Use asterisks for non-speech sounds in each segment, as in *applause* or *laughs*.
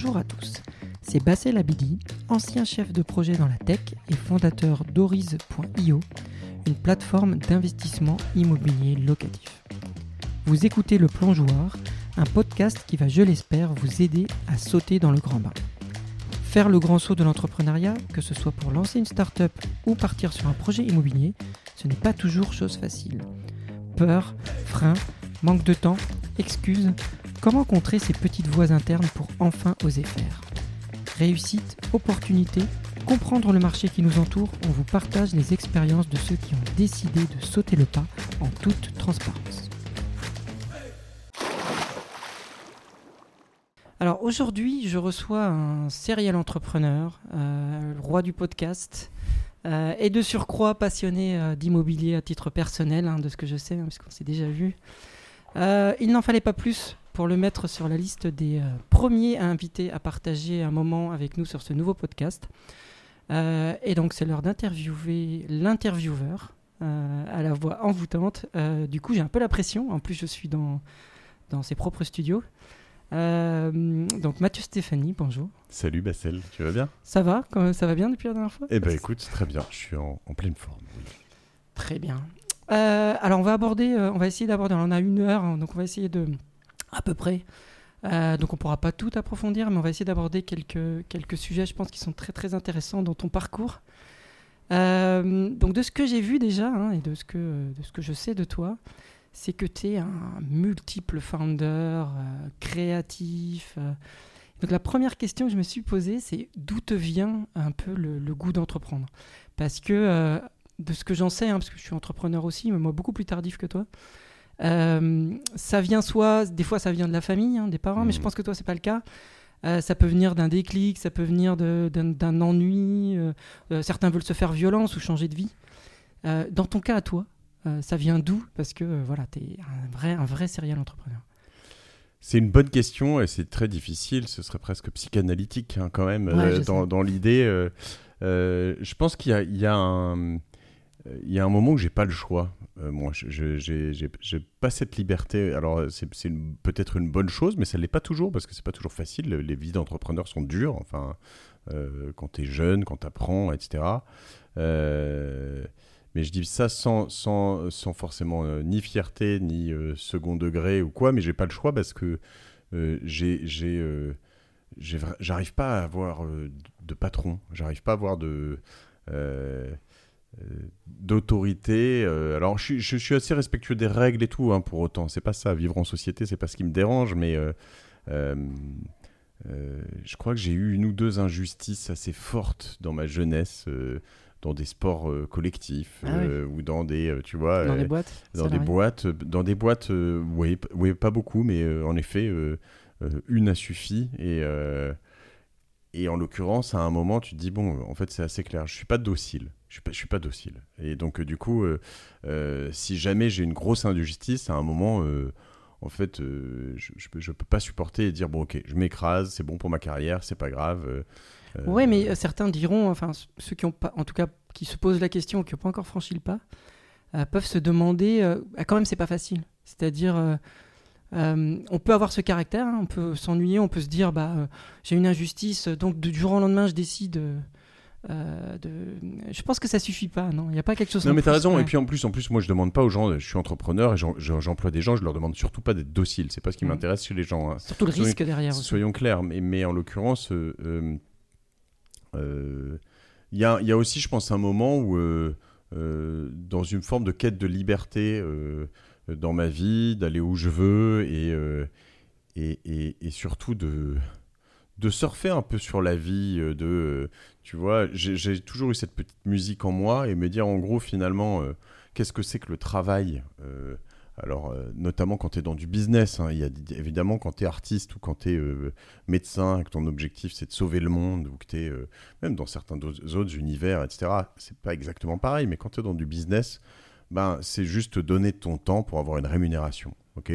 Bonjour à tous, c'est Bassel Abidi, ancien chef de projet dans la tech et fondateur d'Oriz.io, une plateforme d'investissement immobilier locatif. Vous écoutez Le Plongeoir, un podcast qui va, je l'espère, vous aider à sauter dans le grand bain. Faire le grand saut de l'entrepreneuriat, que ce soit pour lancer une start-up ou partir sur un projet immobilier, ce n'est pas toujours chose facile. Peur, frein, manque de temps, excuses, comment contrer ces petites voix internes pour enfin oser faire? Réussite, opportunité, comprendre le marché qui nous entoure, on vous partage les expériences de ceux qui ont décidé de sauter le pas en toute transparence. Alors aujourd'hui, je reçois un serial entrepreneur, euh, roi du podcast, euh, et de surcroît passionné euh, d'immobilier à titre personnel, hein, de ce que je sais, hein, puisqu'on s'est déjà vu. Il n'en fallait pas plus pour le mettre sur la liste des premiers à inviter à partager un moment avec nous sur ce nouveau podcast. et donc c'est l'heure d'interviewer l'intervieweur à la voix envoûtante. du coup j'ai un peu la pression, en plus je suis dans, dans ses propres studios. Euh, donc Mathieu Stéphanie, bonjour. Salut Bassel, tu vas bien? Ça va? Ça va bien depuis la dernière fois? Eh ben écoute, très bien, je suis en, pleine forme. Très bien. Euh, alors on va aborder, euh, on va essayer d'aborder, on a une heure, hein, donc on va essayer de, à peu près, donc on pourra pas tout approfondir, mais on va essayer d'aborder quelques, quelques sujets, je pense, qui sont très très intéressants dans ton parcours. donc de ce que j'ai vu déjà, hein, et de ce, que, de ce que je sais de toi, c'est que tu es un multiple founder, euh, créatif. Euh. Donc la première question que je me suis posée, c'est d'où te vient un peu le, goût d'entreprendre? Parce que, euh, de ce que j'en sais, hein, parce que je suis entrepreneur aussi, mais moi beaucoup plus tardif que toi, ça vient soit, des fois ça vient de la famille, hein, des parents, mais je mmh. pense que toi c'est pas le cas. ça peut venir d'un déclic, ça peut venir d'un ennui. certains veulent se faire violence ou changer de vie. dans ton cas à toi, euh, ça vient d'où? Parce que euh, voilà, tu es un vrai, un vrai serial entrepreneur. C'est une bonne question et c'est très difficile. Ce serait presque psychanalytique hein, quand même euh, dans, l'idée. je pense qu'il y, y, a un. Il y a un moment où j'ai pas le choix. moi, je n'ai pas cette liberté. Alors, c'est peut-être une bonne chose, mais ça l'est pas toujours parce que c'est pas toujours facile. Les vies d'entrepreneurs sont dures. Enfin, quand tu es jeune, quand tu apprends, etc. Euh, mais je dis ça sans, sans, sans forcément euh, ni fierté, ni euh, second degré ou quoi, mais j'ai pas le choix parce que euh, j'ai, j'arrive pas à avoir de patron, j'arrive pas à avoir de d'autorité. alors, je, je, suis assez respectueux des règles et tout, hein, pour autant. C'est pas ça. Vivre en société, c'est pas ce qui me dérange, mais je crois que j'ai eu une ou deux injustices assez fortes dans ma jeunesse dans des sports euh, collectifs ah euh, ou dans des euh, tu vois dans des boîtes dans des boîtes dans des boîtes oui, oui pas beaucoup mais en effet une a suffi et et en l'occurrence à un moment tu te dis bon en fait c'est assez clair je suis pas docile je suis pas, je suis pas docile et donc du coup si jamais j'ai une grosse injustice à un moment en fait, je, je, peux pas supporter et dire bon ok, je m'écrase, c'est bon pour ma carrière, c'est pas grave. Euh, oui, mais euh, certains diront, enfin ceux qui ont pas, en tout cas, qui se posent la question, qui n'ont pas encore franchi le pas, euh, peuvent se demander. Ah, quand même, c'est pas facile. C'est-à-dire. on peut avoir ce caractère, hein, on peut s'ennuyer, on peut se dire bah j'ai une injustice, donc du jour au lendemain je décide. De... Je pense que ça suffit pas, non? Il n'y a pas quelque chose. Non, mais tu as raison. Et puis en plus, en plus, moi je demande pas aux gens. Je suis entrepreneur et j'emploie des gens. Je leur demande surtout pas d'être docile. C'est pas ce qui mmh. m'intéresse chez les gens. Hein. Surtout le risque derrière. Soyons clairs. Mais, mais en l'occurrence, il euh, y a, y, a, aussi, je pense, un moment où, euh, euh, dans une forme de quête de liberté dans ma vie, d'aller où je veux et, et, et, et, surtout de, de surfer un peu sur la vie, de, tu vois, j'ai toujours eu cette petite musique en moi et me dire en gros finalement, qu'est-ce que c'est que le travail alors, euh, notamment quand tu es dans du business, hein, y a, évidemment quand tu es artiste ou quand tu es euh, médecin, que ton objectif c'est de sauver le monde, ou que tu es euh, même dans certains autres univers, etc., c'est pas exactement pareil, mais quand tu es dans du business, ben, c'est juste donner ton temps pour avoir une rémunération. Ok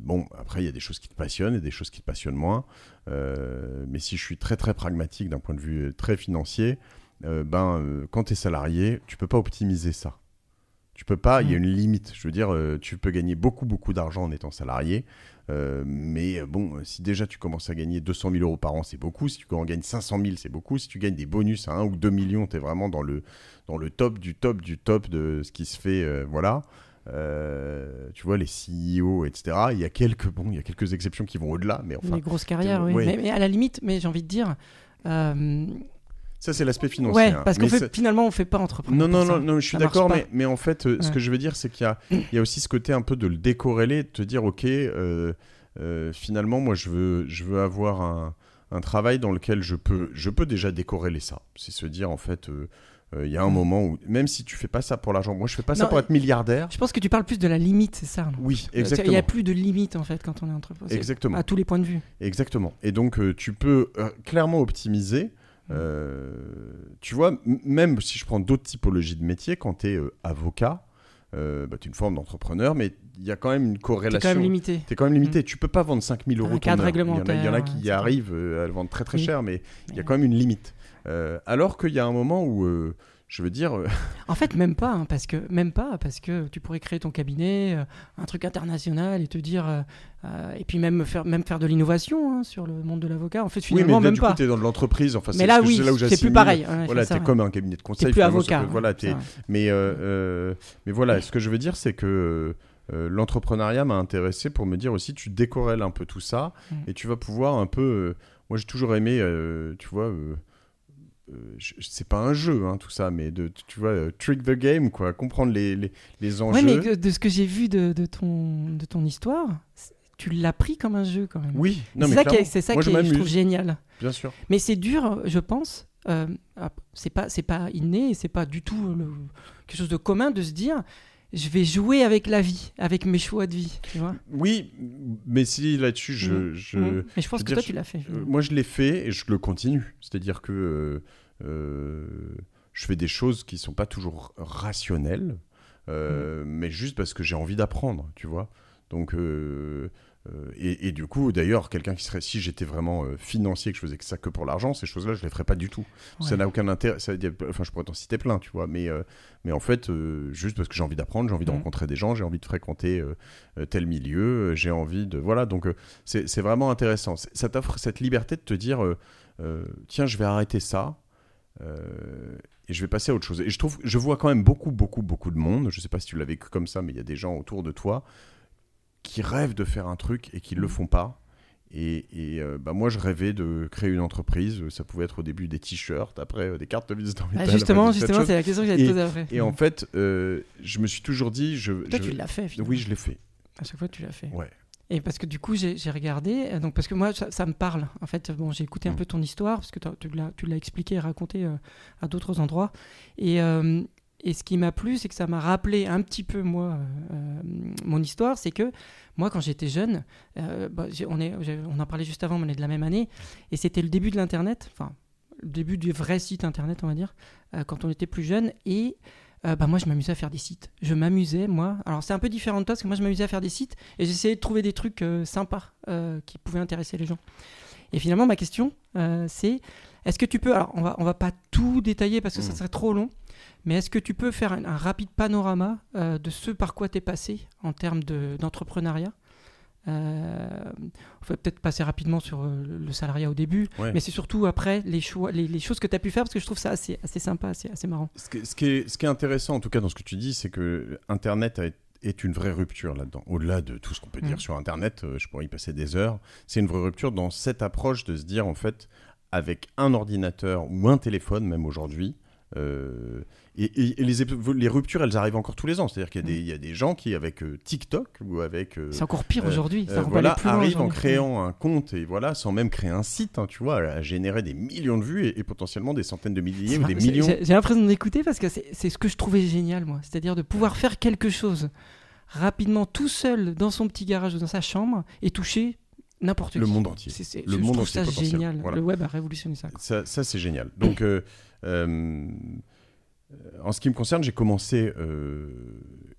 bon, après, il y a des choses qui te passionnent et des choses qui te passionnent moins. mais si je suis très très pragmatique d'un point de vue très financier, ben, quand tu es salarié, tu peux pas optimiser ça Tu peux pas, il y a Mm. une limite. Je veux dire, euh, tu peux gagner beaucoup, beaucoup d'argent en étant salarié. euh, mais euh, bon, si déjà tu commences à gagner 200 000 euros par an, c'est beaucoup. Si tu en gagnes 500 000, c'est beaucoup. Si tu gagnes des bonus à 1 ou 2 millions, tu es vraiment dans le, dans le top du top du top de ce qui se fait. euh, voilà. Euh, tu vois, les CEO, etc. Il y a quelques, bon, il y a quelques exceptions qui vont au-delà, mais enfin, les grosses carrières, oui. ouais. Mais, mais à la limite, mais j'ai envie de dire. euh, ça c'est l'aspect financier. ouais, hein. parce fait, ça- finalement, on fait pas entrepreneur. Non, non, non, je suis d'accord, mais, mais en fait, euh, ce que je veux dire, c'est qu'il y a, y a aussi ce côté un peu de le décorréler, de te dire, ok, euh, euh, finalement, moi, je veux, je veux avoir un, un travail dans lequel je peux, je peux déjà décorréler ça. C'est se dire, en fait, euh, euh, il y a un Mm. moment où, même si tu fais pas ça pour l'argent, moi, je fais pas ça pour être milliardaire. Je pense que tu parles plus de la limite, c'est ça. non? Oui, Il n'y exactement. a plus de limite, en fait, quand on est entrepreneur. Exactement. À tous les points de vue. Exactement. Et donc, euh, tu peux euh, clairement optimiser. euh, tu vois, même si je prends d'autres typologies de métiers, quand tu es avocat, euh, bah, tu es une forme d'entrepreneur, mais il y a quand même une corrélation. quand même limité. T'es quand même limité. Tu peux pas vendre 5000 euros Un cadre heure. Il y en a- y en a, réglementaire, qui y arrivent euh, à le vendre très très Oui. cher, mais il y a quand même une limite. Euh, alors qu'il y a un moment où, euh, je veux dire, euh, *laughs* En fait, même pas, hein, parce que même pas, parce que tu pourrais créer ton cabinet, euh, un truc international et te dire, et puis même faire, même faire de l'innovation hein, sur le monde de l'avocat. En fait, oui, mais finalement, là, même du coup, pas. tu es dans de l'entreprise. Enfin, mais c'est- là, oui, c'est plus pareil. ouais, Voilà, t'es comme un cabinet de conseil. T'es plus finalement, que, avocat. Voilà. Mais, mais voilà, ce que je veux dire, c'est que euh, l'entrepreneuriat m'a intéressé pour me dire aussi, tu décorrèles un peu tout ça Mm. et tu vas pouvoir un peu. euh, moi, j'ai toujours aimé, euh, tu vois. Euh, c'est pas un jeu, hein, tout ça, mais de, tu vois, euh, trick the game, quoi, comprendre les, les, les enjeux. Ouais, mais de, ce que j'ai vu de, de ton, de ton histoire, tu l'as pris comme un jeu quand même. Oui, c'est mais ça, qui est, ça Moi, qui je est, je trouve génial. bien sûr. Mais c'est dur, je pense. euh, c'est pas, c'est pas inné, c'est pas du tout le- quelque chose de commun de se dire, je vais jouer avec la vie, avec mes choix de vie. Tu vois Oui, mais si là-dessus, je, Mm. je, Mm. Mais je pense que dire, toi, tu l'as fait. Euh, moi, je l'ai fait et je le continue. C'est-à-dire que euh, euh, je fais des choses qui sont pas toujours rationnelles, euh, mais juste parce que j'ai envie d'apprendre, tu vois. Donc, et, et du coup, d'ailleurs, quelqu'un qui serait, si j'étais vraiment euh, financier, que je faisais que ça que pour l'argent, ces choses-là, je les ferais pas du tout. Ça n'a aucun intérêt. Ça, enfin, je pourrais t'en citer plein, tu vois. Mais, euh, mais en fait, euh, juste parce que j'ai envie d'apprendre, j'ai envie de Mhm. rencontrer des gens, j'ai envie de fréquenter euh, euh, tel milieu, euh, j'ai envie de. Voilà, donc euh, c'est vraiment intéressant. Ça t'offre cette liberté de te dire euh, euh, tiens, je vais arrêter ça. euh, et je vais passer à autre chose. Et je trouve, je vois quand même beaucoup, beaucoup, beaucoup de monde. Je sais pas si tu l'as vécu comme ça, mais il y a des gens autour de toi qui rêvent de faire un truc et qui ne le font pas. Et, et, euh, bah moi, je rêvais de créer une entreprise. Ça pouvait être au début des t-shirts, après euh, des cartes de visite en Ah, justement, justement, c'est la question que j'allais te poser après. Et en fait, euh, je me suis toujours dit, je, Toi, je- tu l'as fait, finalement. oui, je l'ai fait. À chaque fois, tu l'as fait. Ouais. Et parce que du coup, j'ai regardé, donc parce que moi, ça, ça me parle. En fait, bon, j'ai écouté un Mm. peu ton histoire, parce que tu l'as expliqué et raconté à d'autres endroits. Et, et ce qui m'a plu, c'est que ça m'a rappelé un petit peu, moi, euh, mon histoire. C'est que moi, quand j'étais jeune, euh, bah, on, est, j'ai- on en parlait juste avant, mais on est de la même année, et c'était le début de l'Internet, enfin, le début du vrai site Internet, on va dire, euh, quand on était plus jeune. Et euh, bah, moi, je m'amusais à faire des sites. Je m'amusais, moi. Alors, c'est un peu différent de toi, parce que moi, je m'amusais à faire des sites et j'essayais de trouver des trucs euh, sympas euh, qui pouvaient intéresser les gens. Et finalement, ma question, euh, c'est est-ce que tu peux. Alors, on va, on va pas tout détailler parce que ça Mm. serait trop long, mais est-ce que tu peux faire un, un rapide panorama euh, de ce par quoi tu es passé en termes de- d'entrepreneuriat? Euh, on va peut-être passer rapidement sur euh, le salariat au début, Ouais. mais c'est surtout après les, choix, les, les choses que tu as pu faire parce que je trouve ça assez, assez sympa, assez, assez marrant. Ce qui, ce qui est, ce qui est intéressant, en tout cas, dans ce que tu dis, c'est que Internet a- est une vraie rupture là-dedans. Au-delà de tout ce qu'on peut dire Mm. sur Internet, euh, je pourrais y passer des heures. C'est une vraie rupture dans cette approche de se dire, en fait, avec un ordinateur ou un téléphone, même aujourd'hui, euh, et, et- et les, ruptures, elles arrivent encore tous les ans. C'est-à-dire qu'il y, a des- il y a des gens qui, avec euh, TikTok ou avec. euh, C'est encore pire aujourd'hui. voilà, arrivent en créant un compte et voilà, sans même créer un site, hein, tu vois, à générer des millions de vues et, et potentiellement des centaines de milliers C'est ou des millions. J'ai l'impression d'écouter parce que c'est c'est ce que je trouvais génial, moi. C'est-à-dire de pouvoir faire quelque chose rapidement tout seul dans son petit garage ou dans sa chambre et toucher n'importe qui. Le monde entier. C'est- c'est- Le je monde entier ça potentiel. génial. Voilà. Le web a révolutionné ça. quoi. Ça, ça, c'est génial. Donc, en ce qui me concerne, j'ai commencé, euh,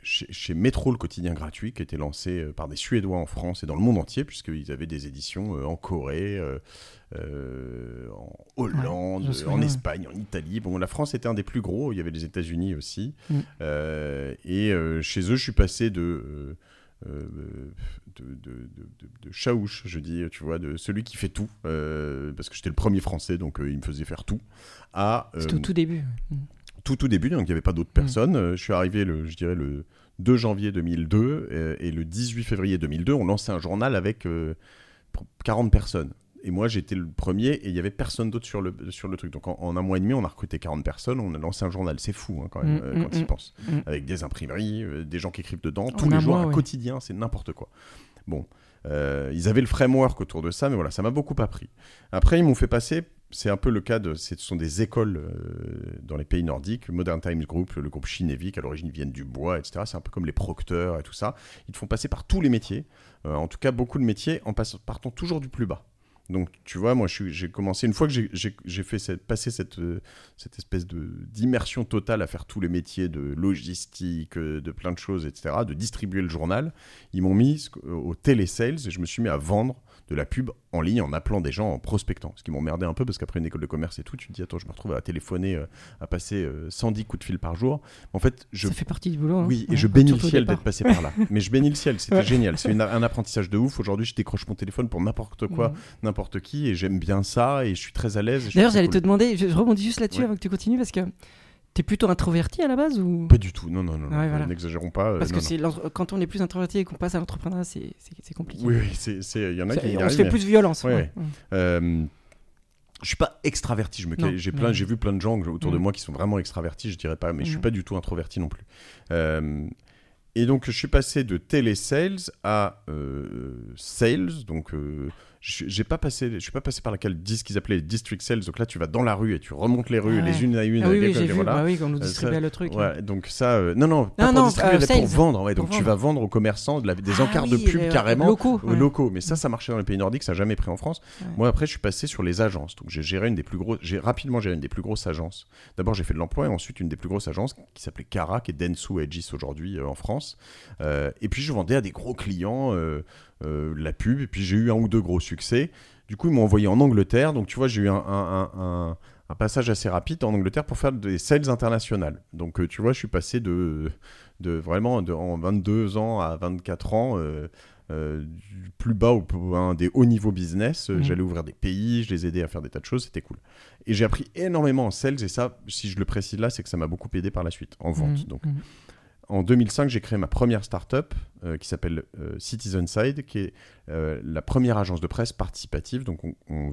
chez, chez Métro, le quotidien gratuit, qui était lancé euh, par des Suédois en France et dans le monde entier, puisqu'ils avaient des éditions euh, en Corée, euh, euh, en Hollande, en. Espagne, en Italie. Bon, la France était un des plus gros, il y avait les États-Unis aussi. Mm. Euh, et euh, chez eux, je suis passé de. Euh, de, de, de, de- de Chaouche, je dis, tu vois, de celui qui fait tout, euh, parce que j'étais le premier français, donc euh, il me faisait faire tout, à euh, au tout début. tout tout début, donc il n'y avait pas d'autres Mm. personnes. Je suis arrivé, le, je dirais, le 2 janvier 2002, euh, et le 18 février 2002, on lançait un journal avec euh, pr- 40 personnes. Et moi, j'étais le premier, et il n'y avait personne d'autre sur le, sur le truc. Donc en, en un mois et demi, on a recruté 40 personnes, on a lancé un journal. C'est fou, hein, quand même, Mm, euh, mm, quand y mm. penses. Mm. Avec des imprimeries, euh, des gens qui écrivent dedans, tous les jours, un ouais. quotidien, c'est n'importe quoi. Bon, euh, ils avaient le framework autour de ça, mais voilà, ça m'a beaucoup appris. Après, ils m'ont fait passer, c'est un peu le cas de, ce sont des écoles euh, dans les pays nordiques, Modern Times Group, le groupe Kinnevik, à l'origine ils viennent du bois, etc. C'est un peu comme les procteurs et tout ça. Ils te font passer par tous les métiers, euh, en tout cas beaucoup de métiers, en partant toujours du plus bas. Donc, tu vois, moi, j'ai commencé, une fois que j'ai- fait cette, passer cette, euh, cette espèce d'immersion totale à faire tous les métiers de logistique, euh, de plein de choses, etc., de distribuer le journal, ils m'ont mis au télésales et je me suis mis à vendre de la pub en ligne en appelant des gens, en prospectant. Ce qui m'emmerdait un peu parce qu'après une école de commerce et tout, tu te dis, attends, je me retrouve à téléphoner, euh, à passer euh, 110 coups de fil par jour. En fait, je Ça fait partie du boulot. hein. oui, et Ouais, je bénis le ciel d'être passé par là. *laughs* Mais je bénis le ciel, c'était Ouais. génial. C'est un apprentissage de ouf. Aujourd'hui, je décroche mon téléphone pour n'importe quoi, Mhm. n'importe qui, et j'aime bien ça, et je suis très à l'aise. D'ailleurs, j'allais te demander, je, je rebondis juste là-dessus Ouais. avant que tu continues parce que t'es plutôt introverti à la base ou? Pas du tout, non, non, non, Ouais, voilà. n'exagérons pas. euh, parce que non, c'est quand on est plus introverti et qu'on passe à l'entrepreneuriat, c'est compliqué. Oui, oui, il y en a qui y on se arrivent, fait mais- plus violence. Ouais, ouais. Euh, je suis pas extraverti. Je me Non, j'ai mais- plein, j'ai vu plein de gens autour de Mhm. moi qui sont vraiment extravertis. Je dirais pas, mais je suis Mhm. pas du tout introverti non plus. Euh, et donc je suis passé de télésales à euh, sales. Donc euh, j'ai pas passé, je suis pas passé par laquelle disent qu'ils appelaient les district sales. Donc là tu vas dans la rue et tu remontes les rues Ah ouais. les unes à une. Ah oui, oui, j'ai vu. voilà. Bah oui, quand on nous Euh, distribuait ça- le truc. Ouais, donc ça, euh, non, non, pas Non, pour non, distribuer, euh, mais pour sales. vendre. Ouais, donc tu vas vendre aux commerçants de la- des Ah encarts de pub euh, carrément locaux. locaux. Mais ça, ça marchait dans les pays nordiques, ça n'a jamais pris en France. Moi, après, je suis passé sur les agences. Donc, j'ai géré une des plus grosses, j'ai rapidement géré une des plus grosses agences. D'abord, j'ai fait de l'emploi et ensuite une des plus grosses agences qui s'appelait Cara, qui est Densu Aegis aujourd'hui en France. Et puis, je vendais à des gros clients euh, la pub. Et puis, j'ai eu un ou deux gros succès. Du coup, ils m'ont envoyé en Angleterre. Donc, tu vois, j'ai eu un, un- un- un- un passage assez rapide en Angleterre pour faire des sales internationales. Donc, euh, tu vois, je suis passé de, de vraiment de, en 22 ans à 24 ans. euh, du plus bas au un des hauts niveaux business. Euh, Mhm. J'allais ouvrir des pays, je les aidais à faire des tas de choses, c'était cool. Et j'ai appris énormément en sales, et ça, si je le précise là, c'est que ça m'a beaucoup aidé par la suite, en vente. Mhm, Donc, mhm. En 2005, j'ai créé ma première startup euh, qui s'appelle euh, Citizenside, qui est euh, la première agence de presse participative. Donc, on,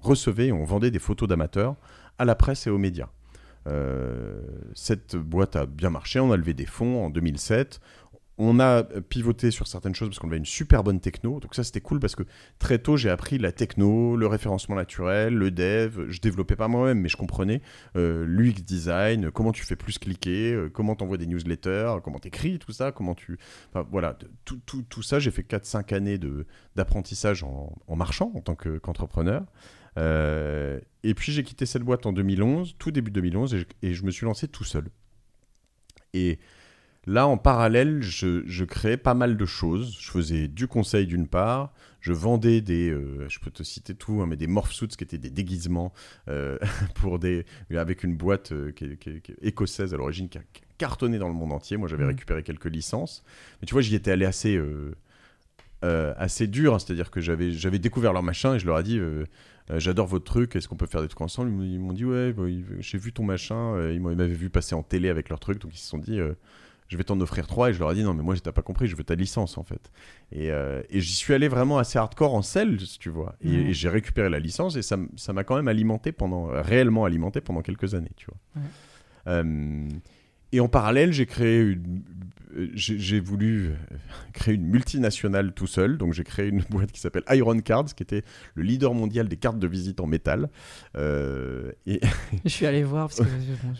recevait et on vendait des photos d'amateurs à la presse et aux médias. Cette boîte a bien marché, on a levé des fonds en 2007. On a pivoté sur certaines choses parce qu'on avait une super bonne techno. Donc ça, c'était cool parce que très tôt, j'ai appris la techno, le référencement naturel, le dev. Je développais pas moi-même, mais je comprenais euh, l'UX design, comment tu fais plus cliquer, euh, comment tu envoies des newsletters, comment tu écris, tout ça, comment tu... Voilà, tout, tout, tout ça, j'ai fait 4-5 années d'apprentissage en, marchant en tant que- qu'entrepreneur. Euh, et puis j'ai quitté cette boîte en 2011, tout début 2011, et je, et je me suis lancé tout seul. Et là, en parallèle, je, je créais pas mal de choses. Je faisais du conseil d'une part, je vendais des, euh, je peux te citer tout, hein, mais des morph suits qui étaient des déguisements euh, *laughs* pour des, avec une boîte euh, qui qui qui écossaise à l'origine qui a cartonné dans le monde entier. Moi, j'avais Mhm. récupéré quelques licences, mais tu vois, j'y étais allé assez. assez dur, hein. c'est-à-dire que j'avais j'avais découvert leur machin et je leur ai dit euh, j'adore votre truc, est-ce qu'on peut faire des trucs ensemble? Ils m'ont- dit ouais, bah, j'ai vu ton machin, euh, ils m'avaient vu passer en télé avec leur truc, donc ils se sont dit euh, je vais t'en offrir trois et je leur ai dit non mais moi t'as pas compris, je veux ta licence en fait. Et, euh, et j'y suis allé vraiment assez hardcore en sales, tu vois, et, j'ai récupéré la licence et ça m'a quand même alimenté pendant réellement alimenté pendant quelques années, tu vois. Ouais. Euh, et en parallèle, j'ai créé une- j'ai voulu créer une multinationale tout seul. Donc j'ai créé une *laughs* boîte qui s'appelle Iron Cards, qui était le leader mondial des cartes de visite en métal. et... *laughs* Je suis allé voir parce que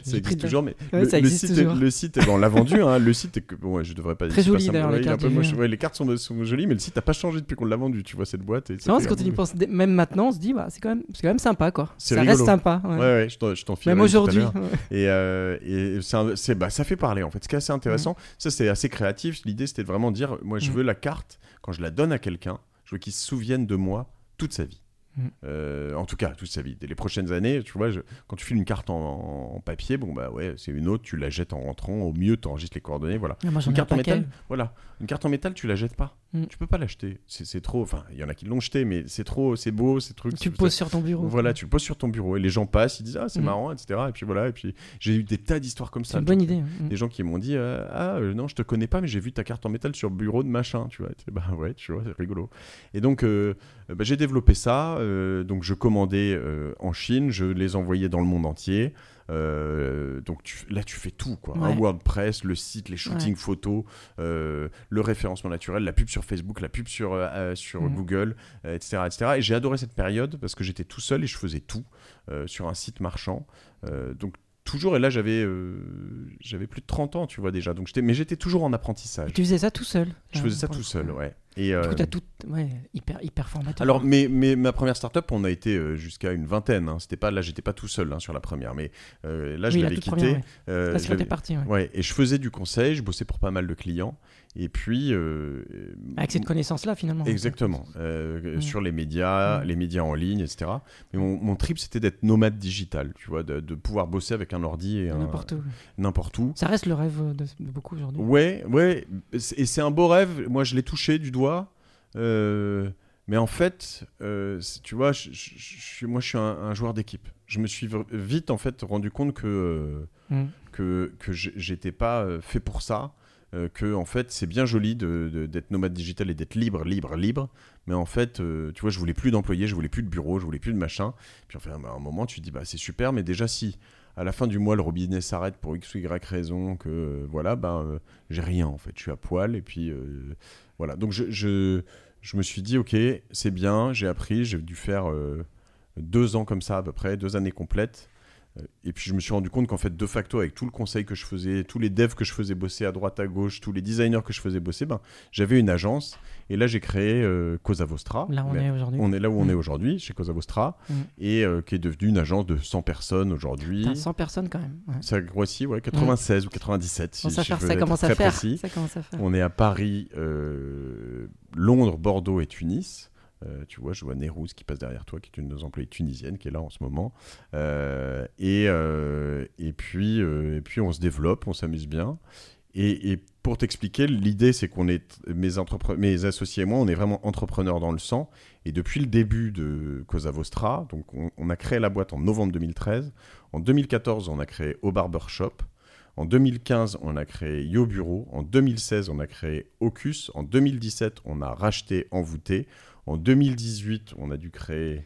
ça existe toujours, mais le, site, le site, on l'a vendu. Hein, le site, est... *laughs* bon, je devrais pas. Très joli d'ailleurs les cartes. les cartes sont, sont, jolies, mais le site n'a pas changé depuis qu'on l'a vendu. Tu vois cette boîte. C'est vrai quand on y pense, même maintenant, on se dit, bah, c'est quand même, c'est quand même sympa quoi. Ça reste sympa. Ouais, ouais, je t'en Même aujourd'hui. Et, euh, et c'est, bah, ça fait parler en fait. Ce qui est assez intéressant, ça c'est assez créatif. L'idée c'était vraiment de dire, moi je mm. veux la carte quand je la donne à quelqu'un, je veux qu'il se souvienne de moi toute sa vie. Mm. Euh, en tout cas, toute sa vie. les prochaines années, tu vois, quand tu files une carte en, papier, bon bah ouais, c'est une autre, tu la jettes en rentrant. Au mieux, tu enregistres les coordonnées, voilà. Ah, une carte en métal, voilà. Une carte en métal, tu la jettes pas. Mm. Tu peux pas l'acheter. C'est trop. Enfin, il y en a qui l'ont jeté, mais c'est trop, c'est beau, ces trucs. Tu le poses sur ton bureau. Voilà, tu le poses sur ton bureau et les gens passent, ils disent ah c'est mm. marrant, etc. Et puis voilà. Et puis j'ai eu des tas d'histoires comme ça. C'est une bonne idée. Des gens qui m'ont dit euh, ah euh, non, je te connais pas, mais j'ai vu ta carte en métal sur bureau de machin, tu vois. bah ouais, tu vois, c'est rigolo. Et donc euh, bah, j'ai développé ça. donc je commandais en Chine, je les envoyais dans le monde entier. Euh, donc tu, là, tu fais tout, quoi. Un WordPress, le site, les shootings photos, euh, le référencement naturel, la pub sur Facebook, la pub sur, euh, sur mm. Google, etc., etc. Et j'ai adoré cette période parce que j'étais tout seul et je faisais tout sur un site marchand. donc toujours, et là j'avais j'avais plus de 30 ans, tu vois déjà. Donc mais j'étais toujours en apprentissage. tu faisais ça tout seul Je faisais ça tout seul, ouais. Et, euh... as tout, ouais, hyper, hyper formateur. Alors, mais, mais ma première startup, on a été euh, jusqu'à une vingtaine. Hein. C'était pas, là, j'étais pas tout seul hein, sur la première, mais euh, là, je l'avais quitté. Euh, là, parti. Ouais. Et je faisais du conseil, je bossais pour pas mal de clients. Et puis. Avec cette connaissance-là, finalement. Exactement. Mm. Sur les médias, mm. les médias en ligne, etc. Mais mon, mon trip, c'était d'être nomade digital, tu vois, de, de, pouvoir bosser avec un ordi et N'importe où. N'importe où. Ça reste le rêve de, de beaucoup aujourd'hui. Ouais, ouais. Et c'est un beau rêve. Moi, je l'ai touché du doigt euh, mais en fait, euh, tu vois, je, moi, je suis un, joueur d'équipe. Je me suis vite, en fait, rendu compte que, mm. que, que j'étais pas euh, fait pour ça. que, en fait, c'est bien joli d'être nomade digital et d'être libre, libre, libre. Mais en fait, tu vois, je voulais plus d'employés, je voulais plus de bureau, je voulais plus de machin. Puis, enfin, à un moment, tu te dis, bah, c'est super, mais déjà, si à la fin du mois, le robinet s'arrête pour X ou Y raison, que voilà, ben, j'ai rien en fait. Je suis à poil et puis donc je, je, me suis dit, ok, c'est bien, j'ai appris, j'ai dû faire euh, deux ans comme ça à peu près, deux années complètes. Euh, et puis je me suis rendu compte qu'en fait, de facto, avec tout le conseil que je faisais, tous les devs que je faisais bosser à droite, à gauche, tous les designers que je faisais bosser, ben, j'avais une agence et là, j'ai créé euh, Cosa Vostra. Là, on est aujourd'hui. On est là où on est mm. aujourd'hui, chez Cosa Vostra, mm. et euh, qui est devenue une agence de 100 personnes aujourd'hui. 100 personnes quand même. Ça grossit, ouais, 96 ou 97. Si, ça, ça, commence à faire. ça commence à faire. On est à Paris, euh, Londres, Bordeaux et Tunis. Tu vois, je vois Nérouz qui passe derrière toi, qui est une de nos employées tunisiennes, qui est là en ce moment. et, et, puis, et puis, on se développe, on s'amuse bien. Et, pour t'expliquer, l'idée, c'est qu'on est, mes, mes associés et moi, on est vraiment entrepreneurs dans le sang. Et depuis le début de Cosa Vostra, donc on, a créé la boîte en novembre 2013. En 2014, on a créé Au Barbershop. En 2015, on a créé Yo Bureau. En 2016, on a créé Ocus. En 2017, on a racheté Envoûté. En 2018, on a dû créer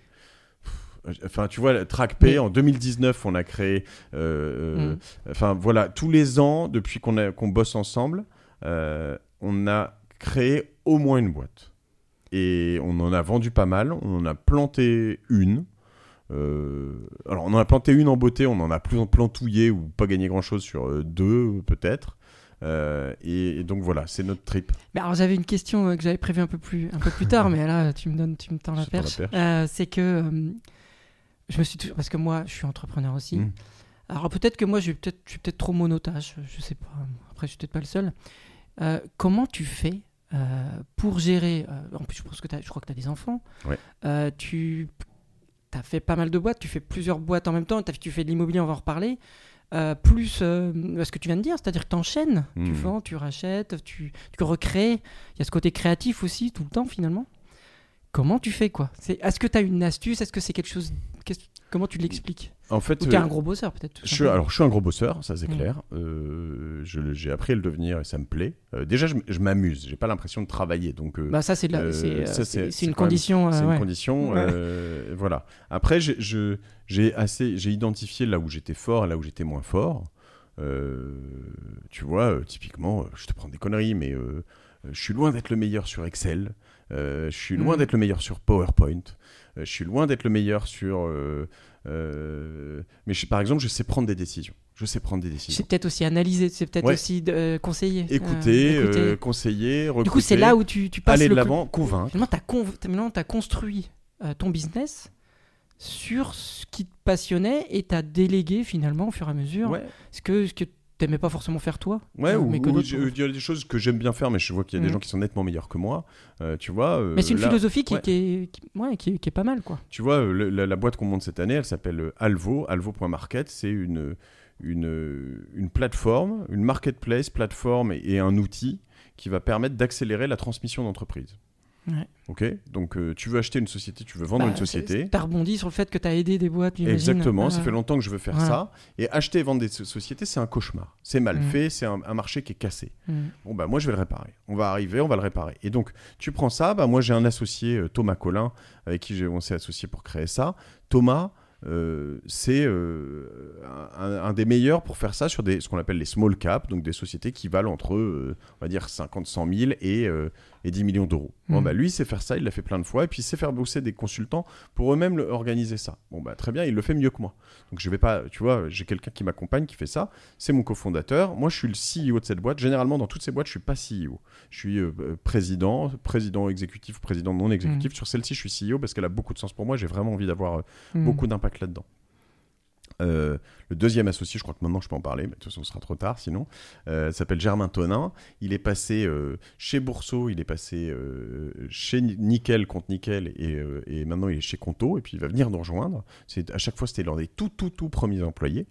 Enfin, tu vois, TrackP, en 2019, on a créé. Euh, euh, mm. Enfin, voilà, tous les ans, depuis qu'on qu'on bosse ensemble, euh, on a créé au moins une boîte. Et on en a vendu pas mal. On en a planté une. alors, on en a planté une en beauté, on en a plus en plantouillé ou pas gagné grand chose sur deux, peut-être. Et, donc voilà, c'est notre trip. Mais alors j'avais une question que j'avais prévue un peu plus un peu plus tard, *laughs* mais là tu me donnes, tu me tends la perche. c'est que je me suis parce que moi, je suis entrepreneur aussi. Mm. Alors peut-être que moi, je, peut suis peut-être trop monotage, je sais pas. Après, je suis peut-être pas le seul. Euh, comment tu fais euh, pour gérer euh, En plus, je pense que je crois que tu as des enfants. tu as fait pas mal de boîtes, tu fais plusieurs boîtes en même temps. Tu fais de l'immobilier, on va en reparler. Plus ce que tu viens de dire, c'est-à-dire que tu enchaînes, tu mm. vends, tu rachètes, tu, tu recrées. Il y a ce côté créatif aussi tout le temps finalement. Comment tu fais quoi? Est-ce que tu as une astuce? Est-ce que c'est quelque chose Comment tu l'expliques? En fait, tu es un euh, gros bosseur peut-être. alors je suis un gros bosseur, ça c'est clair. Euh, j'ai appris à le devenir et ça me plaît. Euh, déjà, je, je m'amuse. J'ai pas l'impression de travailler, donc. bah ça c'est une, condition. C'est une condition. voilà. Après, j'ai assez, j'ai identifié là où j'étais fort et là où j'étais moins fort. tu vois, typiquement, je te prends des conneries, mais je suis loin d'être le meilleur sur Excel. Euh, je suis loin d'être le meilleur sur PowerPoint. euh, je suis loin d'être le meilleur sur. euh, euh, mais je- par exemple, je sais prendre des décisions. Je sais prendre des décisions. C'est peut-être aussi analyser, c'est peut-être Ouais. aussi euh, conseiller. euh, Écouter, euh, conseiller, recruter. du coup, c'est là où tu, tu passes aller de l'avant, convaincre. Finalement, tu as, construit euh, ton business sur ce qui te passionnait et tu as délégué finalement au fur et à mesure Ouais. ce que, ce que tu n'aimais pas forcément faire toi. Ouais, euh, ou, mais que ou je- font. il y a des choses que j'aime bien faire, mais je vois qu'il y a des Mhm. gens qui sont nettement meilleurs que moi. euh, tu vois. euh, Mais c'est une là- philosophie qui, ouais. qui est, qui- ouais, qui, est- pas mal. quoi. Tu vois, euh, le- la, la boîte qu'on monte cette année, elle s'appelle euh, Alvo, alvo.market. C'est une, une, une plateforme, une marketplace, plateforme et, et un outil qui va permettre d'accélérer la transmission d'entreprise. Ouais. Ok Donc, euh, tu veux acheter une société, tu veux vendre Bah, une société. Tu as rebondi sur le fait que tu as aidé des boîtes. Exactement, ça Euh, fait longtemps que je veux faire ça. Et acheter et vendre des so- sociétés, c'est un cauchemar. C'est mal Mhm. fait, c'est un, un marché qui est cassé. mm. Bon, bah, moi, je vais le réparer. On va arriver, on va le réparer. Et donc, tu prends ça. Bah, moi, j'ai un associé, euh, Thomas Collin, avec qui j'ai- on s'est associé pour créer ça. Thomas, euh, c'est euh, un, un des meilleurs pour faire ça sur des, ce qu'on appelle les small caps, donc des sociétés qui valent entre, euh, on va dire, 50, 100 000 et, et 10 millions d'euros. Bon, Mhm. bah, lui, il sait faire ça, il l'a fait plein de fois, et puis il sait faire bosser des consultants pour eux-mêmes organiser ça. Bon, bah, très bien, il le fait mieux que moi. Donc, je vais pas, tu vois, j'ai quelqu'un qui m'accompagne, qui fait ça. C'est mon cofondateur. Moi, je suis le CEO de cette boîte. Généralement, dans toutes ces boîtes, je suis pas CEO. Je suis euh, euh, président, président exécutif, président non exécutif. Sur celle-ci, je suis CEO parce qu'elle a beaucoup de sens pour moi. J'ai vraiment envie d'avoir euh, Mm. beaucoup d'impact là-dedans. Euh, le deuxième associé, je crois que maintenant je peux en parler, mais de toute façon ce sera trop tard sinon, euh, s'appelle Germain Tonin. Il est passé euh, chez Bourseau, il est passé chez Ni- Nickel contre Nickel et, et maintenant il est chez Conto et puis il va venir nous rejoindre. À chaque fois c'était l'un des tout tout tout premiers employés.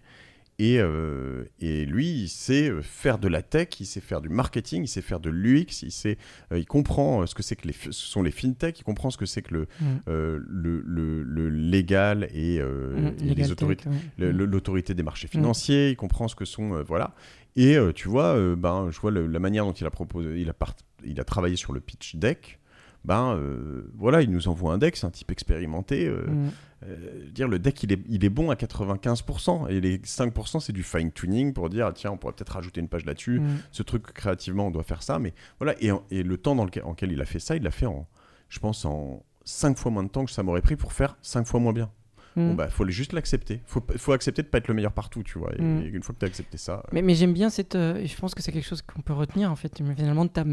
Et, euh, et lui, il sait euh, faire de la tech, il sait faire du marketing, il sait faire de l'UX, il, sait, euh, il comprend ce que c'est que les, ce sont les fintech, il comprend ce que c'est que le, Mm. euh, le, le- le légal et, Mm. les Legal autorités ouais. Mm. l'autorité des marchés financiers, il comprend ce que sont voilà. Et tu vois, ben je vois la manière dont il a proposé, il a part- il a travaillé sur le pitch deck. Ben euh, voilà, il nous envoie un deck, c'est un type expérimenté. euh, Mm. euh, dire le deck il est, il est bon à 95% et les 5% c'est du fine tuning pour dire tiens on pourrait peut-être rajouter une page là-dessus. Mm. Ce truc créativement on doit faire ça, mais voilà et, et le temps dans lequel, en lequel il a fait ça, il l'a fait en, je pense en 5 fois moins de temps que ça m'aurait pris pour faire 5 fois moins bien. Bon, Mm. bah, faut juste l'accepter. Faut, faut accepter de pas être le meilleur partout, tu vois. Et, Mm. et une fois que tu as accepté ça. euh, Mais, mais j'aime bien cette. euh, et je pense que c'est quelque chose qu'on peut retenir en fait, mais finalement de, ta,